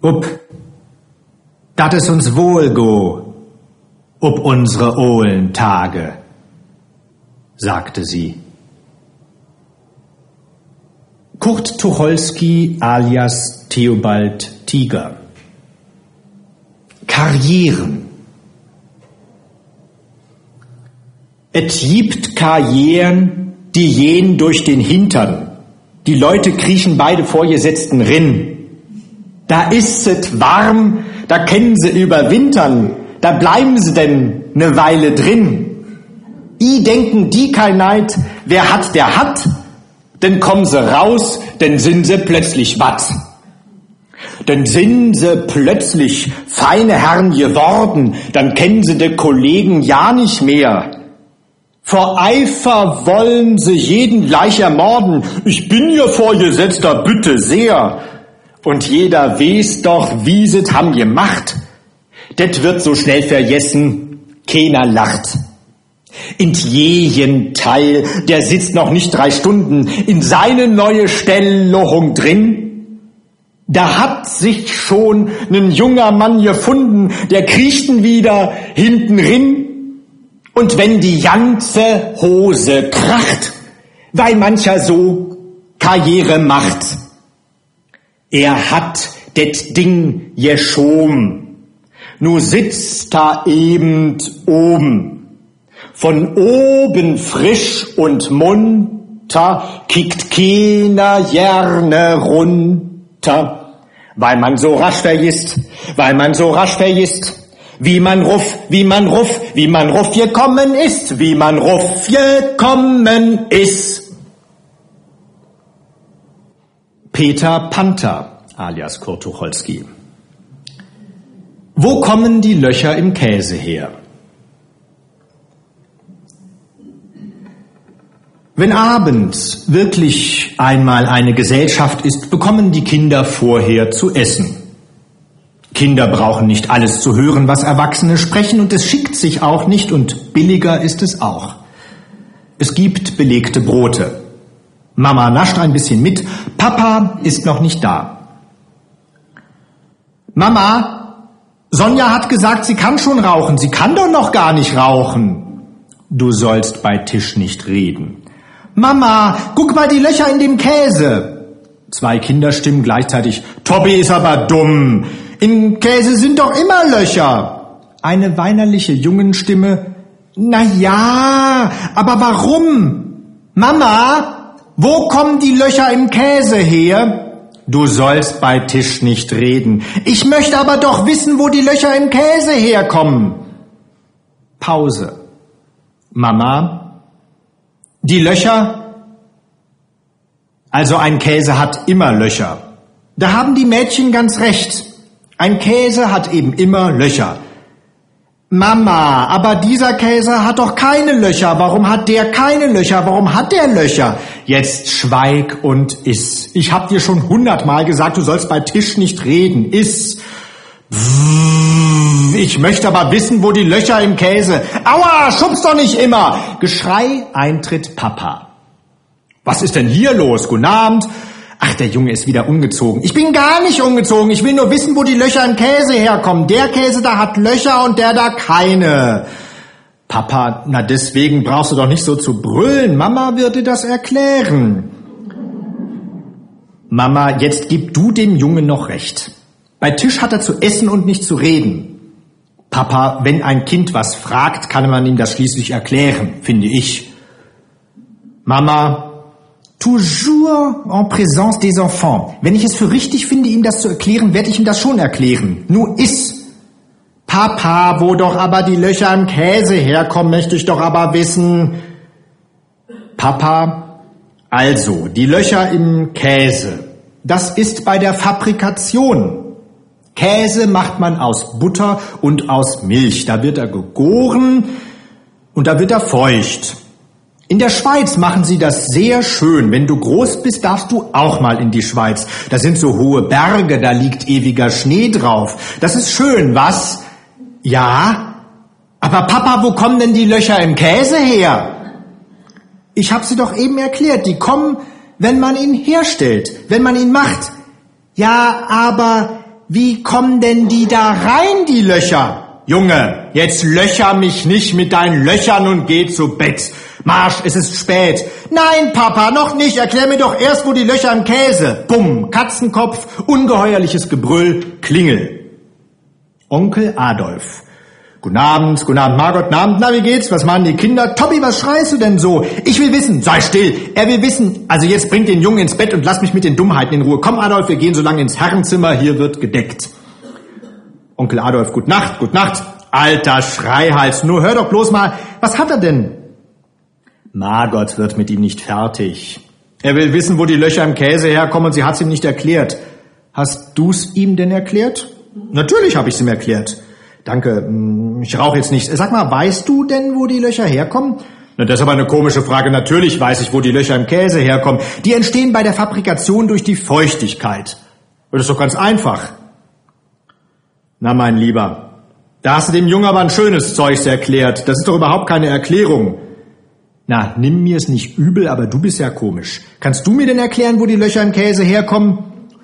Up, dat es uns wohl go, up unsere ohlen Tage, sagte sie. Kurt Tucholsky alias Theobald Tiger Karrieren. Es gibt Karrieren, die gehen durch den Hintern. Die Leute kriechen beide vorgesetzten Rinn. Da ist es warm, da können sie überwintern, da bleiben sie denn ne Weile drin. I denken die kein Neid, wer hat, der hat, denn kommen sie raus, denn sind sie plötzlich wat. Denn sind sie plötzlich feine Herren geworden, dann kennen sie de Kollegen ja nicht mehr. Vor Eifer wollen sie jeden gleich ermorden. Ich bin ihr Vorgesetzter, bitte sehr. Und jeder weiß doch, wie sie's ham gemacht. Det wird so schnell vergessen, keiner lacht. In jeden Teil, der sitzt noch nicht drei Stunden in seine neue Stellung drin, da hat sich schon ein junger Mann gefunden, der kriechten wieder hinten rin. Und wenn die ganze Hose kracht, weil mancher so Karriere macht, er hat det Ding geschoben, nur sitzt da eben oben. Von oben frisch und munter kickt keiner gerne runter runter, weil man so rasch vergisst, weil man so rasch vergisst, wie man ruff, wie man ruff, wie man ruff gekommen ist, wie man ruff gekommen ist. Peter Panther alias Kurt Tucholsky. Wo kommen die Löcher im Käse her? Wenn abends wirklich einmal eine Gesellschaft ist, bekommen die Kinder vorher zu essen. Kinder brauchen nicht alles zu hören, was Erwachsene sprechen, und es schickt sich auch nicht, und billiger ist es auch. Es gibt belegte Brote. Mama nascht ein bisschen mit, Papa ist noch nicht da. Mama, Sonja hat gesagt, sie kann schon rauchen. Sie kann doch noch gar nicht rauchen. Du sollst bei Tisch nicht reden. Mama, guck mal die Löcher in dem Käse. Zwei Kinderstimmen gleichzeitig. Tobi ist aber dumm. In Käse sind doch immer Löcher. Eine weinerliche Jungenstimme. Na ja, aber warum? Mama, wo kommen die Löcher im Käse her? Du sollst bei Tisch nicht reden. Ich möchte aber doch wissen, wo die Löcher im Käse herkommen. Pause. Mama, die Löcher, also ein Käse hat immer Löcher. Da haben die Mädchen ganz recht. Ein Käse hat eben immer Löcher. Mama, aber dieser Käse hat doch keine Löcher. Warum hat der keine Löcher? Warum hat der Löcher? Jetzt schweig und iss. Ich hab dir schon hundertmal gesagt, du sollst bei Tisch nicht reden. Iss. Ich möchte aber wissen, wo die Löcher im Käse. Aua, schubst doch nicht immer. Geschrei, Eintritt Papa. Was ist denn hier los? Guten Abend. Ach, der Junge ist wieder umgezogen. Ich bin gar nicht umgezogen. Ich will nur wissen, wo die Löcher im Käse herkommen. Der Käse da hat Löcher und der da keine. Papa, na deswegen brauchst du doch nicht so zu brüllen. Mama wird dir das erklären. Mama, jetzt gib du dem Jungen noch recht. Bei Tisch hat er zu essen und nicht zu reden. Papa, wenn ein Kind was fragt, kann man ihm das schließlich erklären, finde ich. Mama, toujours en présence des enfants. Wenn ich es für richtig finde, ihm das zu erklären, werde ich ihm das schon erklären. Nur ist. Papa, wo doch aber die Löcher im Käse herkommen, möchte ich doch aber wissen. Papa, also, die Löcher im Käse. Das ist bei der Fabrikation. Käse macht man aus Butter und aus Milch. Da wird er gegoren und da wird er feucht. In der Schweiz machen sie das sehr schön. Wenn du groß bist, darfst du auch mal in die Schweiz. Da sind so hohe Berge, da liegt ewiger Schnee drauf. Das ist schön, was? Ja. Aber Papa, wo kommen denn die Löcher im Käse her? Ich habe sie doch eben erklärt. Die kommen, wenn man ihn herstellt, wenn man ihn macht. Ja, aber wie kommen denn die da rein, die Löcher? Junge, jetzt löcher mich nicht mit deinen Löchern und geh zu Bett. Marsch, es ist spät. Nein, Papa, noch nicht. Erklär mir doch erst, wo die Löcher im Käse. Bumm, Katzenkopf, ungeheuerliches Gebrüll, Klingel. Onkel Adolf. Guten Abend, guten Abend, Margot, guten Abend. Na, wie geht's? Was machen die Kinder? Tobi, was schreist du denn so? Ich will wissen. Sei still. Er will wissen. Also jetzt bring den Jungen ins Bett und lass mich mit den Dummheiten in Ruhe. Komm, Adolf, wir gehen so lange ins Herrenzimmer. Hier wird gedeckt. Onkel Adolf, gut Nacht, gut Nacht. Alter Schreihals, nur hör doch bloß mal, was hat er denn? Margot wird mit ihm nicht fertig. Er will wissen, wo die Löcher im Käse herkommen und sie hat's ihm nicht erklärt. Hast du's ihm denn erklärt? Natürlich habe ich's ihm erklärt. Danke, hm, ich rauche jetzt nicht. Sag mal, weißt du denn, wo die Löcher herkommen? Na, das ist aber eine komische Frage. Natürlich weiß ich, wo die Löcher im Käse herkommen. Die entstehen bei der Fabrikation durch die Feuchtigkeit. Das ist doch ganz einfach. Na, mein Lieber, da hast du dem Jungen aber ein schönes Zeugs erklärt. Das ist doch überhaupt keine Erklärung. Na, nimm mir es nicht übel, aber du bist ja komisch. Kannst du mir denn erklären, wo die Löcher im Käse herkommen?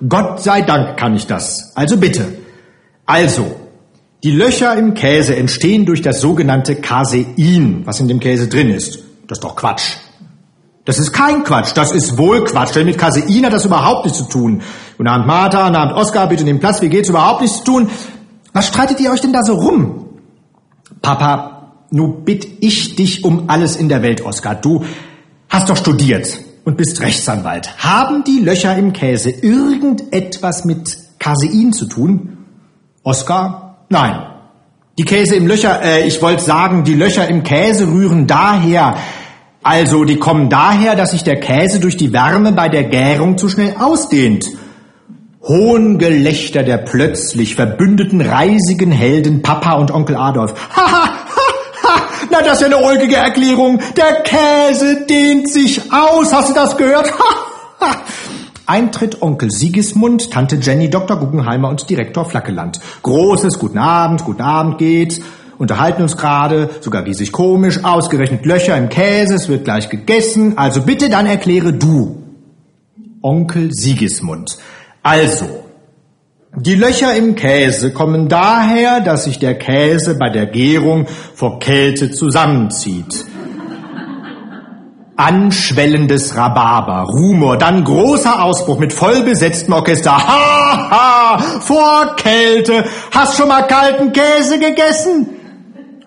Gott sei Dank kann ich das. Also bitte. Also, die Löcher im Käse entstehen durch das sogenannte Casein, was in dem Käse drin ist. Das ist doch Quatsch. Das ist kein Quatsch, das ist wohl Quatsch, denn mit Casein hat das überhaupt nichts zu tun. Guten Abend Martha, guten Abend Oskar, bitte den Platz, wie geht's, überhaupt nichts zu tun. Was streitet ihr euch denn da so rum? Papa, nu bitt ich dich um alles in der Welt, Oskar. Du hast doch studiert und bist Rechtsanwalt. Haben die Löcher im Käse irgendetwas mit Casein zu tun? Oskar? Nein. Die Käse im Löcher, äh, ich wollte sagen, die Löcher im Käse rühren daher, also die kommen daher, dass sich der Käse durch die Wärme bei der Gärung zu schnell ausdehnt. Hohngelächter der plötzlich verbündeten reisigen Helden Papa und Onkel Adolf. Ha, ha, ha, na, das ist ja eine ulkige Erklärung. Der Käse dehnt sich aus. Hast du das gehört? Eintritt Onkel Sigismund, Tante Jenny, Dr. Guggenheimer und Direktor Flackeland. Großes Guten Abend, Guten Abend geht's. Unterhalten uns gerade, sogar wie sich komisch, ausgerechnet Löcher im Käse, es wird gleich gegessen. Also bitte dann erkläre du. Onkel Sigismund. Also, Die Löcher im Käse kommen daher, dass sich der Käse bei der Gärung vor Kälte zusammenzieht. Anschwellendes Rhabarber, Rumor, dann großer Ausbruch mit vollbesetztem Orchester. Ha, ha, vor Kälte. Hast schon mal kalten Käse gegessen?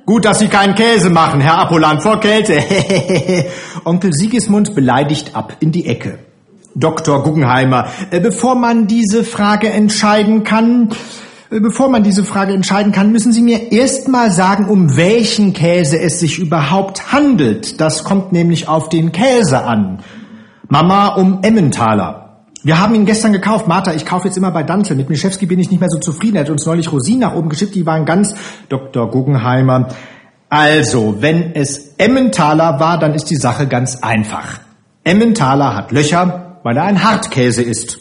Gut, dass Sie keinen Käse machen, Herr Apollan, vor Kälte. Onkel Siegesmund beleidigt ab in die Ecke. Dr. Guggenheimer, äh, bevor man diese Frage entscheiden kann, bevor man diese Frage entscheiden kann, müssen Sie mir erst mal sagen, um welchen Käse es sich überhaupt handelt. Das kommt nämlich auf den Käse an. Mama um Emmentaler. Wir haben ihn gestern gekauft. Martha, ich kaufe jetzt immer bei Dantel. Mit Mischewski bin ich nicht mehr so zufrieden. Er hat uns neulich Rosinen nach oben geschickt. Die waren ganz Dr. Guggenheimer. Also, wenn es Emmentaler war, dann ist die Sache ganz einfach. Emmentaler hat Löcher, weil er ein Hartkäse ist.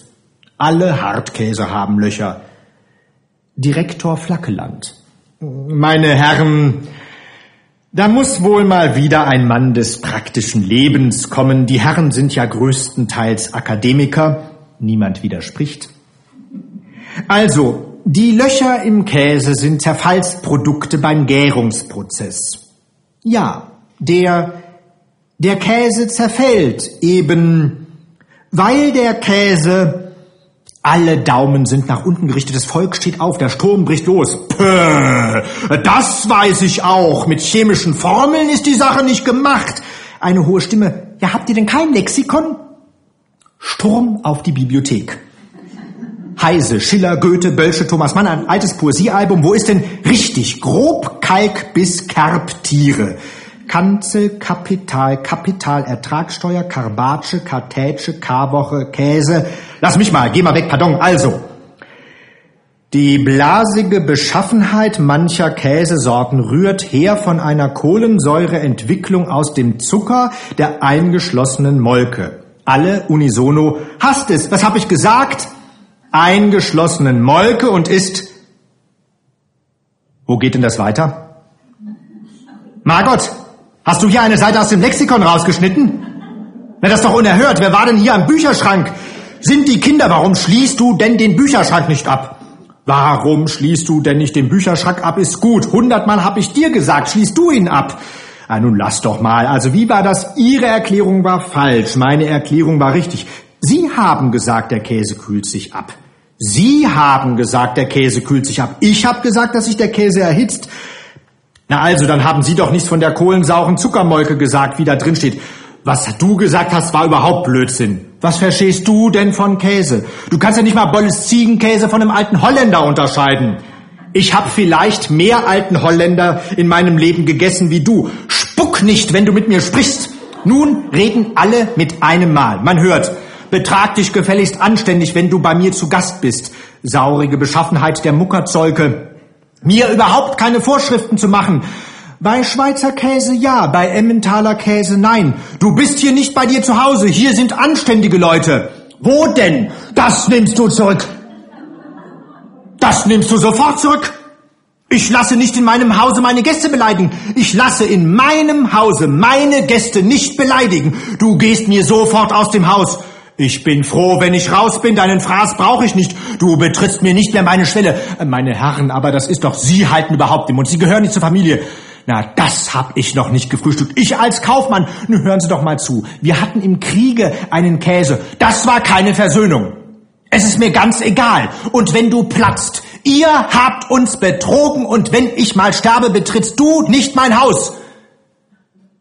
Alle Hartkäse haben Löcher. Direktor Flackeland. Meine Herren, da muss wohl mal wieder ein Mann des praktischen Lebens kommen. Die Herren sind ja größtenteils Akademiker. Niemand widerspricht. Also, die Löcher im Käse sind Zerfallsprodukte beim Gärungsprozess. Ja, der, der Käse zerfällt eben weil der Käse alle Daumen sind nach unten gerichtet, das Volk steht auf, der Sturm bricht los. Pöh, das weiß ich auch. Mit chemischen Formeln ist die Sache nicht gemacht. Eine hohe Stimme. Ja, habt ihr denn kein Lexikon? Sturm auf die Bibliothek. Heise, Schiller, Goethe, Bölsche, Thomas Mann, ein altes Poesiealbum. Wo ist denn richtig grob Kalk bis Kerbtiere? Kanzel, Kapital, Kapitalertragssteuer, Karbatsche, Kartätsche, Karwoche, Käse. Lass mich mal, geh mal weg, pardon. Also, die blasige Beschaffenheit mancher Käsesorten rührt her von einer Kohlensäureentwicklung aus dem Zucker der eingeschlossenen Molke. Alle unisono, hast es, was hab ich gesagt? Eingeschlossenen Molke und ist... Wo geht denn das weiter? Margot, Hast du hier eine Seite aus dem Lexikon rausgeschnitten? Na, das ist doch unerhört. Wer war denn hier am Bücherschrank? Sind die Kinder, warum schließt du denn den Bücherschrank nicht ab? Warum schließt du denn nicht den Bücherschrank ab? Ist gut. Hundertmal hab ich dir gesagt, schließt du ihn ab. Ah, nun lass doch mal. Also wie war das? Ihre Erklärung war falsch. Meine Erklärung war richtig. Sie haben gesagt, der Käse kühlt sich ab. Sie haben gesagt, der Käse kühlt sich ab. Ich habe gesagt, dass sich der Käse erhitzt. Na also, dann haben Sie doch nichts von der kohlensauren Zuckermolke gesagt, wie da drin steht. Was du gesagt hast, war überhaupt Blödsinn. Was verstehst du denn von Käse? Du kannst ja nicht mal Bolles Ziegenkäse von einem alten Holländer unterscheiden. Ich habe vielleicht mehr alten Holländer in meinem Leben gegessen wie du. Spuck nicht, wenn du mit mir sprichst. Nun reden alle mit einem Mal. Man hört. Betrag dich gefälligst anständig, wenn du bei mir zu Gast bist. Saurige Beschaffenheit der Muckerzolke mir überhaupt keine Vorschriften zu machen. Bei Schweizer Käse ja, bei Emmentaler Käse nein. Du bist hier nicht bei dir zu Hause, hier sind anständige Leute. Wo denn? Das nimmst du zurück. Das nimmst du sofort zurück. Ich lasse nicht in meinem Hause meine Gäste beleidigen. Ich lasse in meinem Hause meine Gäste nicht beleidigen. Du gehst mir sofort aus dem Haus. Ich bin froh, wenn ich raus bin. Deinen Fraß brauche ich nicht. Du betrittst mir nicht mehr meine Schwelle. Äh, meine Herren, aber das ist doch, Sie halten überhaupt den Mund. Sie gehören nicht zur Familie. Na, das hab ich noch nicht gefrühstückt. Ich als Kaufmann. Nun hören Sie doch mal zu. Wir hatten im Kriege einen Käse. Das war keine Versöhnung. Es ist mir ganz egal. Und wenn du platzt, ihr habt uns betrogen und wenn ich mal sterbe, betrittst du nicht mein Haus.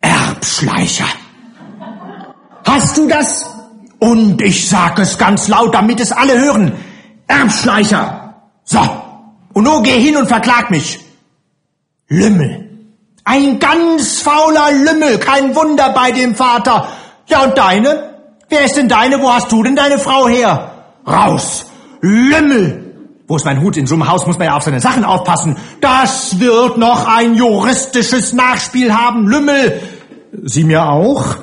Erbschleicher. Hast du das? Und ich sag es ganz laut, damit es alle hören. Erbschleicher. So. Und nun geh hin und verklag mich. Lümmel. Ein ganz fauler Lümmel. Kein Wunder bei dem Vater. Ja, und deine? Wer ist denn deine? Wo hast du denn deine Frau her? Raus. Lümmel. Wo ist mein Hut? In so einem Haus muss man ja auf seine Sachen aufpassen. Das wird noch ein juristisches Nachspiel haben. Lümmel. Sie mir auch?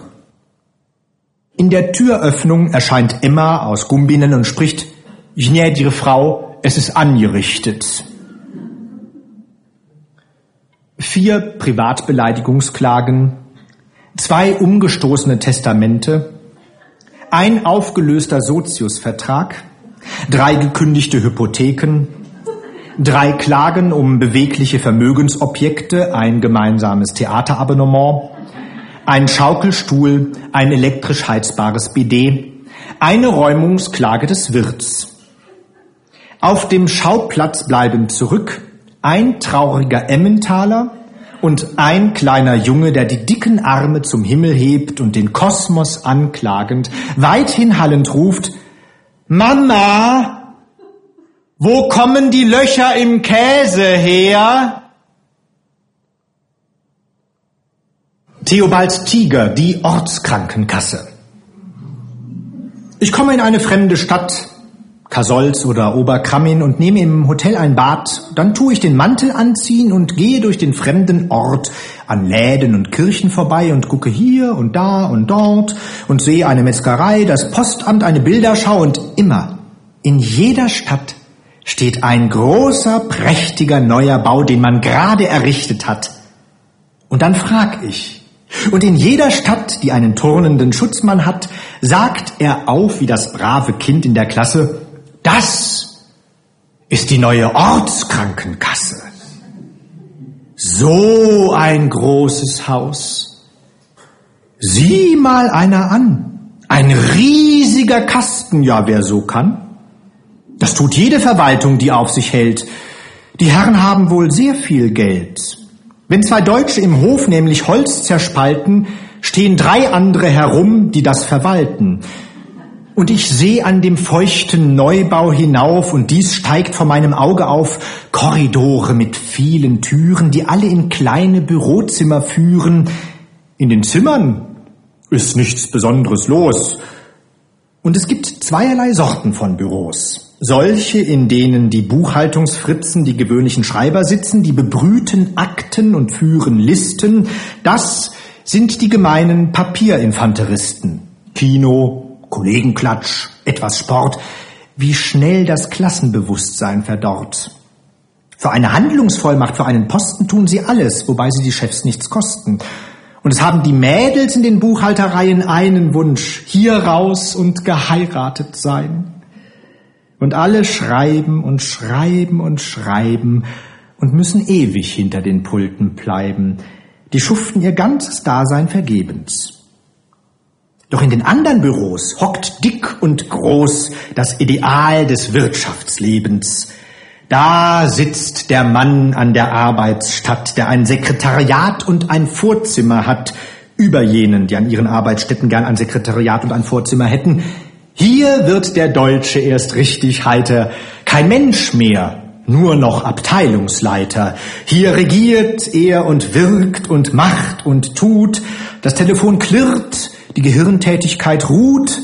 In der Türöffnung erscheint Emma aus Gumbinnen und spricht, gnädige Frau, es ist angerichtet. Vier Privatbeleidigungsklagen, zwei umgestoßene Testamente, ein aufgelöster Soziusvertrag, drei gekündigte Hypotheken, drei Klagen um bewegliche Vermögensobjekte, ein gemeinsames Theaterabonnement, ein Schaukelstuhl, ein elektrisch heizbares Bidet, eine Räumungsklage des Wirts. Auf dem Schauplatz bleiben zurück ein trauriger Emmentaler und ein kleiner Junge, der die dicken Arme zum Himmel hebt und den Kosmos anklagend, weithin hallend ruft, Mama, wo kommen die Löcher im Käse her? Theobald Tiger, die Ortskrankenkasse. Ich komme in eine fremde Stadt, Kasolz oder Oberkrammin und nehme im Hotel ein Bad, dann tue ich den Mantel anziehen und gehe durch den fremden Ort an Läden und Kirchen vorbei und gucke hier und da und dort und sehe eine Metzgerei, das Postamt, eine Bilderschau und immer, in jeder Stadt steht ein großer, prächtiger neuer Bau, den man gerade errichtet hat. Und dann frag ich, und in jeder Stadt, die einen turnenden Schutzmann hat, sagt er auf wie das brave Kind in der Klasse, das ist die neue Ortskrankenkasse. So ein großes Haus. Sieh mal einer an. Ein riesiger Kasten, ja, wer so kann. Das tut jede Verwaltung, die auf sich hält. Die Herren haben wohl sehr viel Geld. Wenn zwei Deutsche im Hof nämlich Holz zerspalten, stehen drei andere herum, die das verwalten. Und ich sehe an dem feuchten Neubau hinauf, und dies steigt vor meinem Auge auf, Korridore mit vielen Türen, die alle in kleine Bürozimmer führen. In den Zimmern ist nichts Besonderes los. Und es gibt zweierlei Sorten von Büros. Solche, in denen die Buchhaltungsfritzen, die gewöhnlichen Schreiber sitzen, die bebrüten Akten und führen Listen. Das sind die gemeinen Papierinfanteristen. Kino, Kollegenklatsch, etwas Sport, wie schnell das Klassenbewusstsein verdorrt. Für eine Handlungsvollmacht, für einen Posten tun sie alles, wobei sie die Chefs nichts kosten. Und es haben die Mädels in den Buchhaltereien einen Wunsch, hier raus und geheiratet sein. Und alle schreiben und schreiben und schreiben und müssen ewig hinter den Pulten bleiben. Die schuften ihr ganzes Dasein vergebens. Doch in den anderen Büros hockt dick und groß das Ideal des Wirtschaftslebens. Da sitzt der Mann an der Arbeitsstatt, der ein Sekretariat und ein Vorzimmer hat, über jenen, die an ihren Arbeitsstätten gern ein Sekretariat und ein Vorzimmer hätten. Hier wird der Deutsche erst richtig heiter, kein Mensch mehr, nur noch Abteilungsleiter. Hier regiert er und wirkt und macht und tut. Das Telefon klirrt, die Gehirntätigkeit ruht.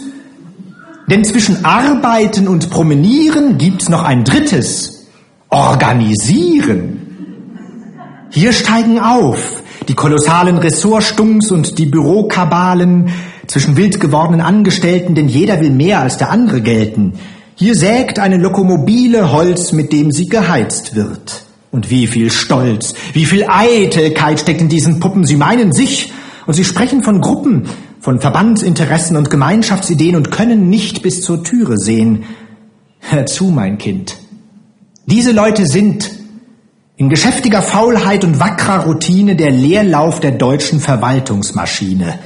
Denn zwischen Arbeiten und Promenieren gibt's noch ein drittes. Organisieren. Hier steigen auf die kolossalen Ressortstungs und die Bürokabalen zwischen wild gewordenen Angestellten, denn jeder will mehr als der andere gelten. Hier sägt eine Lokomobile Holz, mit dem sie geheizt wird. Und wie viel Stolz, wie viel Eitelkeit steckt in diesen Puppen. Sie meinen sich und sie sprechen von Gruppen, von Verbandsinteressen und Gemeinschaftsideen und können nicht bis zur Türe sehen. Hör zu, mein Kind. Diese Leute sind in geschäftiger Faulheit und wackrer Routine der Leerlauf der deutschen Verwaltungsmaschine.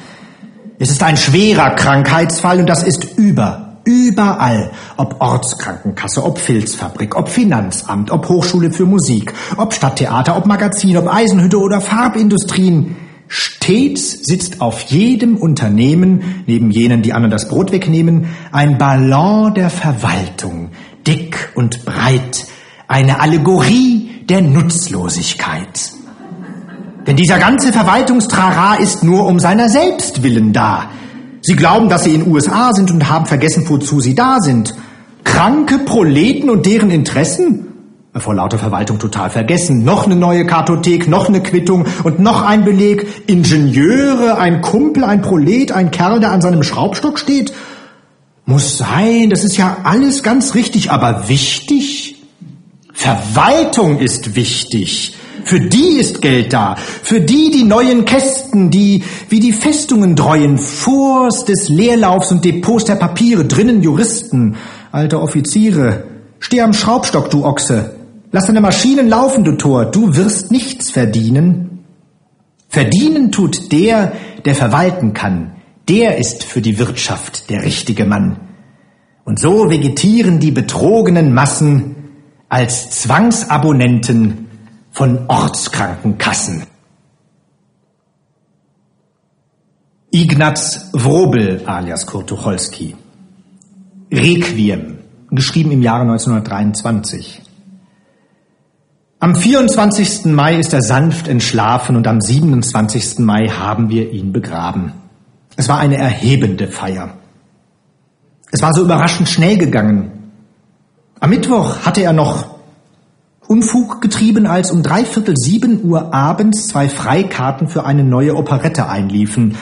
Es ist ein schwerer Krankheitsfall und das ist über, überall, ob Ortskrankenkasse, ob Filzfabrik, ob Finanzamt, ob Hochschule für Musik, ob Stadttheater, ob Magazin, ob Eisenhütte oder Farbindustrien. Stets sitzt auf jedem Unternehmen, neben jenen, die anderen das Brot wegnehmen, ein Ballon der Verwaltung, dick und breit, eine Allegorie der Nutzlosigkeit. Denn dieser ganze Verwaltungstrara ist nur um seiner selbst willen da. Sie glauben, dass sie in USA sind und haben vergessen, wozu sie da sind. Kranke Proleten und deren Interessen? vor lauter Verwaltung total vergessen. Noch eine neue Kartothek, noch eine Quittung und noch ein Beleg. Ingenieure, ein Kumpel, ein Prolet, ein Kerl, der an seinem Schraubstock steht. Muss sein, das ist ja alles ganz richtig, aber wichtig? Verwaltung ist wichtig. Für die ist Geld da. Für die die neuen Kästen, die wie die Festungen dreuen, Forts des Leerlaufs und Depots der Papiere, drinnen Juristen Alter Offiziere, steh am Schraubstock, du Ochse. Lass deine Maschinen laufen, du Tor. Du wirst nichts verdienen. Verdienen tut der, der verwalten kann. Der ist für die Wirtschaft der richtige Mann. Und so vegetieren die betrogenen Massen als Zwangsabonnenten von Ortskrankenkassen. Ignaz Wrobel alias Kurt Tucholsky. Requiem, geschrieben im Jahre 1923. Am 24. Mai ist er sanft entschlafen und am 27. Mai haben wir ihn begraben. Es war eine erhebende Feier. Es war so überraschend schnell gegangen. Am Mittwoch hatte er noch Unfug getrieben, als um dreiviertel sieben Uhr abends zwei Freikarten für eine neue Operette einliefen.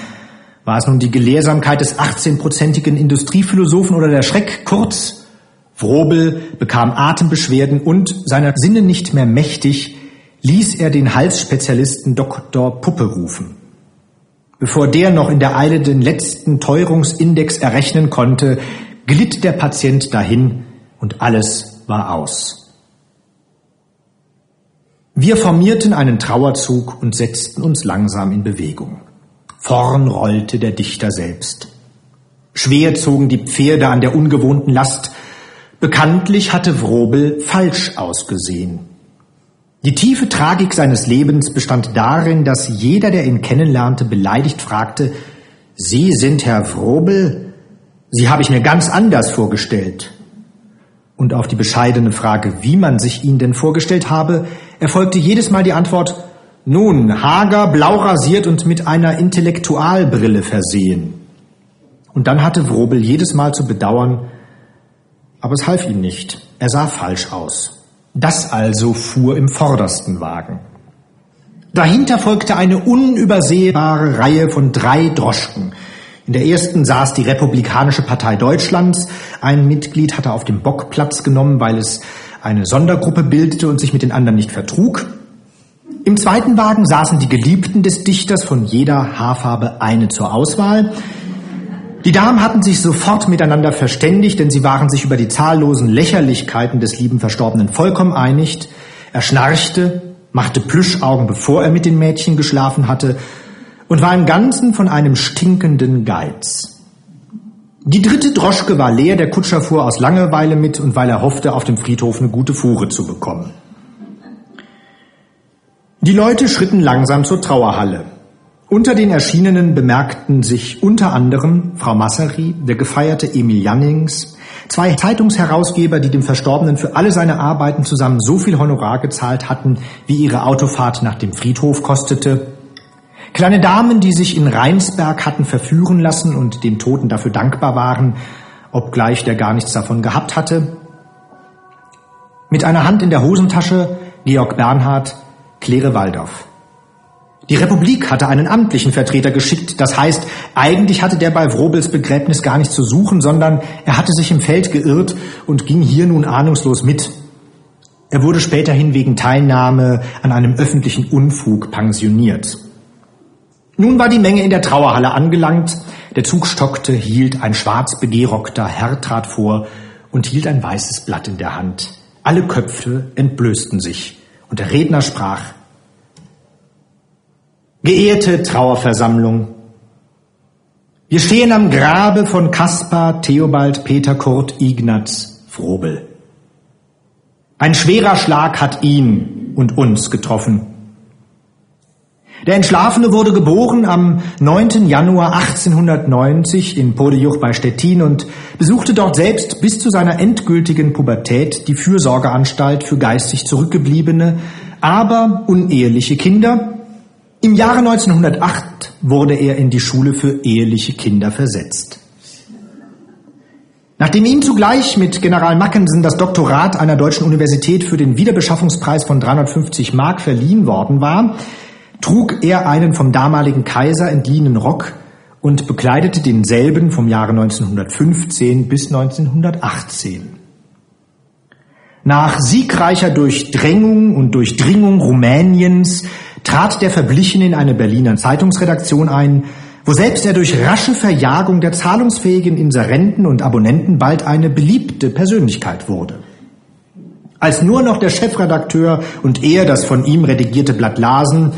War es nun die Gelehrsamkeit des 18-prozentigen Industriephilosophen oder der Schreck? Kurz, Wrobel bekam Atembeschwerden und, seiner Sinne nicht mehr mächtig, ließ er den Halsspezialisten Dr. Puppe rufen. Bevor der noch in der Eile den letzten Teuerungsindex errechnen konnte, glitt der Patient dahin und alles war aus. Wir formierten einen Trauerzug und setzten uns langsam in Bewegung. Vorn rollte der Dichter selbst. Schwer zogen die Pferde an der ungewohnten Last. Bekanntlich hatte Wrobel falsch ausgesehen. Die tiefe Tragik seines Lebens bestand darin, dass jeder, der ihn kennenlernte, beleidigt fragte, Sie sind Herr Wrobel? Sie habe ich mir ganz anders vorgestellt. Und auf die bescheidene Frage, wie man sich ihn denn vorgestellt habe, erfolgte jedes Mal die Antwort, nun, hager, blau rasiert und mit einer Intellektualbrille versehen. Und dann hatte Wrobel jedes Mal zu bedauern, aber es half ihm nicht. Er sah falsch aus. Das also fuhr im vordersten Wagen. Dahinter folgte eine unübersehbare Reihe von drei Droschken. In der ersten saß die Republikanische Partei Deutschlands. Ein Mitglied hatte auf dem Bock Platz genommen, weil es eine Sondergruppe bildete und sich mit den anderen nicht vertrug. Im zweiten Wagen saßen die Geliebten des Dichters von jeder Haarfarbe eine zur Auswahl. Die Damen hatten sich sofort miteinander verständigt, denn sie waren sich über die zahllosen Lächerlichkeiten des lieben Verstorbenen vollkommen einig. Er schnarchte, machte Plüschaugen, bevor er mit den Mädchen geschlafen hatte, und war im Ganzen von einem stinkenden Geiz. Die dritte Droschke war leer, der Kutscher fuhr aus Langeweile mit und weil er hoffte, auf dem Friedhof eine gute Fuhre zu bekommen. Die Leute schritten langsam zur Trauerhalle. Unter den Erschienenen bemerkten sich unter anderem Frau Massary, der gefeierte Emil Jannings, zwei Zeitungsherausgeber, die dem Verstorbenen für alle seine Arbeiten zusammen so viel Honorar gezahlt hatten, wie ihre Autofahrt nach dem Friedhof kostete, kleine Damen, die sich in Rheinsberg hatten verführen lassen und den Toten dafür dankbar waren, obgleich der gar nichts davon gehabt hatte, mit einer Hand in der Hosentasche Georg Bernhard, Claire Waldorf. Die Republik hatte einen amtlichen Vertreter geschickt. Das heißt, eigentlich hatte der bei Wrobels Begräbnis gar nichts zu suchen, sondern er hatte sich im Feld geirrt und ging hier nun ahnungslos mit. Er wurde späterhin wegen Teilnahme an einem öffentlichen Unfug pensioniert. Nun war die Menge in der Trauerhalle angelangt. Der Zug stockte, hielt ein schwarz begerockter Herr trat vor und hielt ein weißes Blatt in der Hand. Alle Köpfe entblößten sich und der Redner sprach, Geehrte Trauerversammlung, wir stehen am Grabe von Kaspar Theobald Peter Kurt Ignaz Frobel. Ein schwerer Schlag hat ihn und uns getroffen. Der Entschlafene wurde geboren am 9. Januar 1890 in Podejuch bei Stettin und besuchte dort selbst bis zu seiner endgültigen Pubertät die Fürsorgeanstalt für geistig zurückgebliebene, aber uneheliche Kinder im Jahre 1908 wurde er in die Schule für eheliche Kinder versetzt. Nachdem ihm zugleich mit General Mackensen das Doktorat einer deutschen Universität für den Wiederbeschaffungspreis von 350 Mark verliehen worden war, trug er einen vom damaligen Kaiser entliehenen Rock und bekleidete denselben vom Jahre 1915 bis 1918. Nach siegreicher Durchdrängung und Durchdringung Rumäniens trat der Verblichene in eine Berliner Zeitungsredaktion ein, wo selbst er durch rasche Verjagung der zahlungsfähigen Inserenten und Abonnenten bald eine beliebte Persönlichkeit wurde. Als nur noch der Chefredakteur und er das von ihm redigierte Blatt lasen,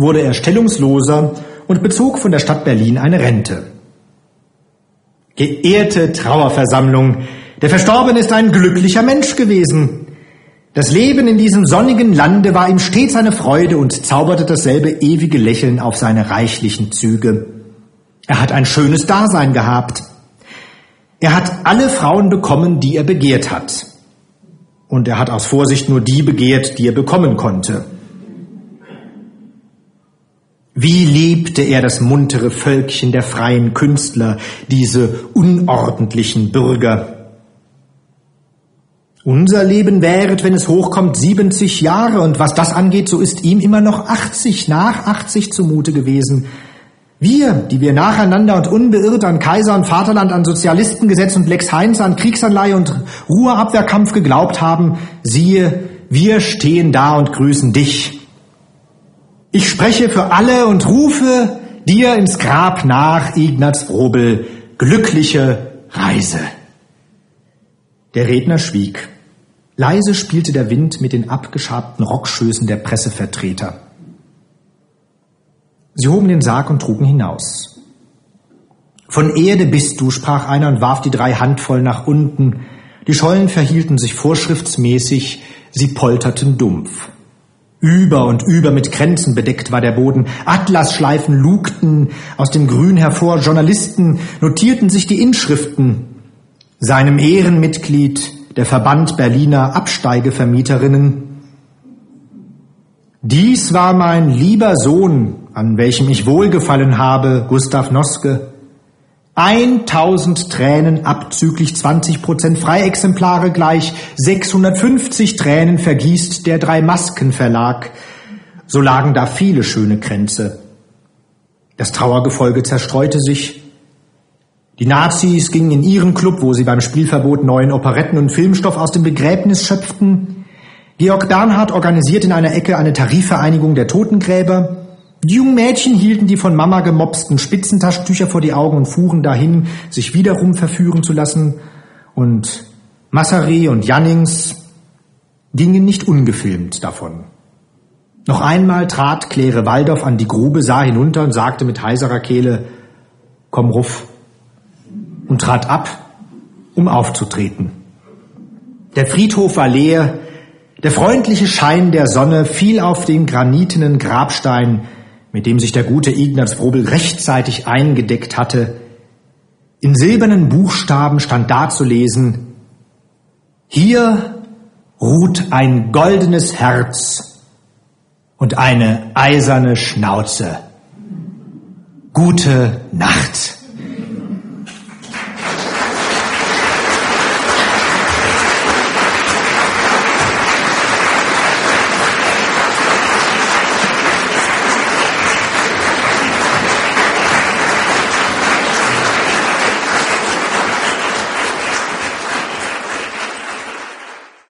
wurde er stellungsloser und bezog von der Stadt Berlin eine Rente. Geehrte Trauerversammlung, der Verstorbene ist ein glücklicher Mensch gewesen. Das Leben in diesem sonnigen Lande war ihm stets eine Freude und zauberte dasselbe ewige Lächeln auf seine reichlichen Züge. Er hat ein schönes Dasein gehabt. Er hat alle Frauen bekommen, die er begehrt hat. Und er hat aus Vorsicht nur die begehrt, die er bekommen konnte. Wie liebte er das muntere Völkchen der freien Künstler, diese unordentlichen Bürger, unser Leben währet, wenn es hochkommt, 70 Jahre und was das angeht, so ist ihm immer noch 80 nach 80 zumute gewesen. Wir, die wir nacheinander und unbeirrt an Kaiser und Vaterland, an Sozialistengesetz und Lex Heinz, an Kriegsanleihe und Ruhrabwehrkampf geglaubt haben, siehe, wir stehen da und grüßen dich. Ich spreche für alle und rufe dir ins Grab nach, Ignaz Frobel, glückliche Reise. Der Redner schwieg. Leise spielte der Wind mit den abgeschabten Rockschößen der Pressevertreter. Sie hoben den Sarg und trugen hinaus. Von Erde bist du, sprach einer und warf die drei Handvoll nach unten. Die Schollen verhielten sich vorschriftsmäßig, sie polterten dumpf. Über und über mit Kränzen bedeckt war der Boden. Atlasschleifen lugten aus dem Grün hervor. Journalisten notierten sich die Inschriften seinem Ehrenmitglied der Verband Berliner Absteigevermieterinnen. Dies war mein lieber Sohn, an welchem ich wohlgefallen habe, Gustav Noske. 1000 Tränen abzüglich 20 Prozent Freiexemplare gleich 650 Tränen vergießt der Drei Masken Verlag. So lagen da viele schöne Kränze. Das Trauergefolge zerstreute sich, die Nazis gingen in ihren Club, wo sie beim Spielverbot neuen Operetten und Filmstoff aus dem Begräbnis schöpften. Georg Bernhard organisierte in einer Ecke eine Tarifvereinigung der Totengräber. Die jungen Mädchen hielten die von Mama gemopsten Spitzentaschentücher vor die Augen und fuhren dahin, sich wiederum verführen zu lassen. Und Massari und Jannings gingen nicht ungefilmt davon. Noch einmal trat Claire Waldorf an die Grube, sah hinunter und sagte mit heiserer Kehle, komm ruff und trat ab, um aufzutreten. Der Friedhof war leer, der freundliche Schein der Sonne fiel auf den granitenen Grabstein, mit dem sich der gute Ignaz Probel rechtzeitig eingedeckt hatte. In silbernen Buchstaben stand da zu lesen, hier ruht ein goldenes Herz und eine eiserne Schnauze. Gute Nacht.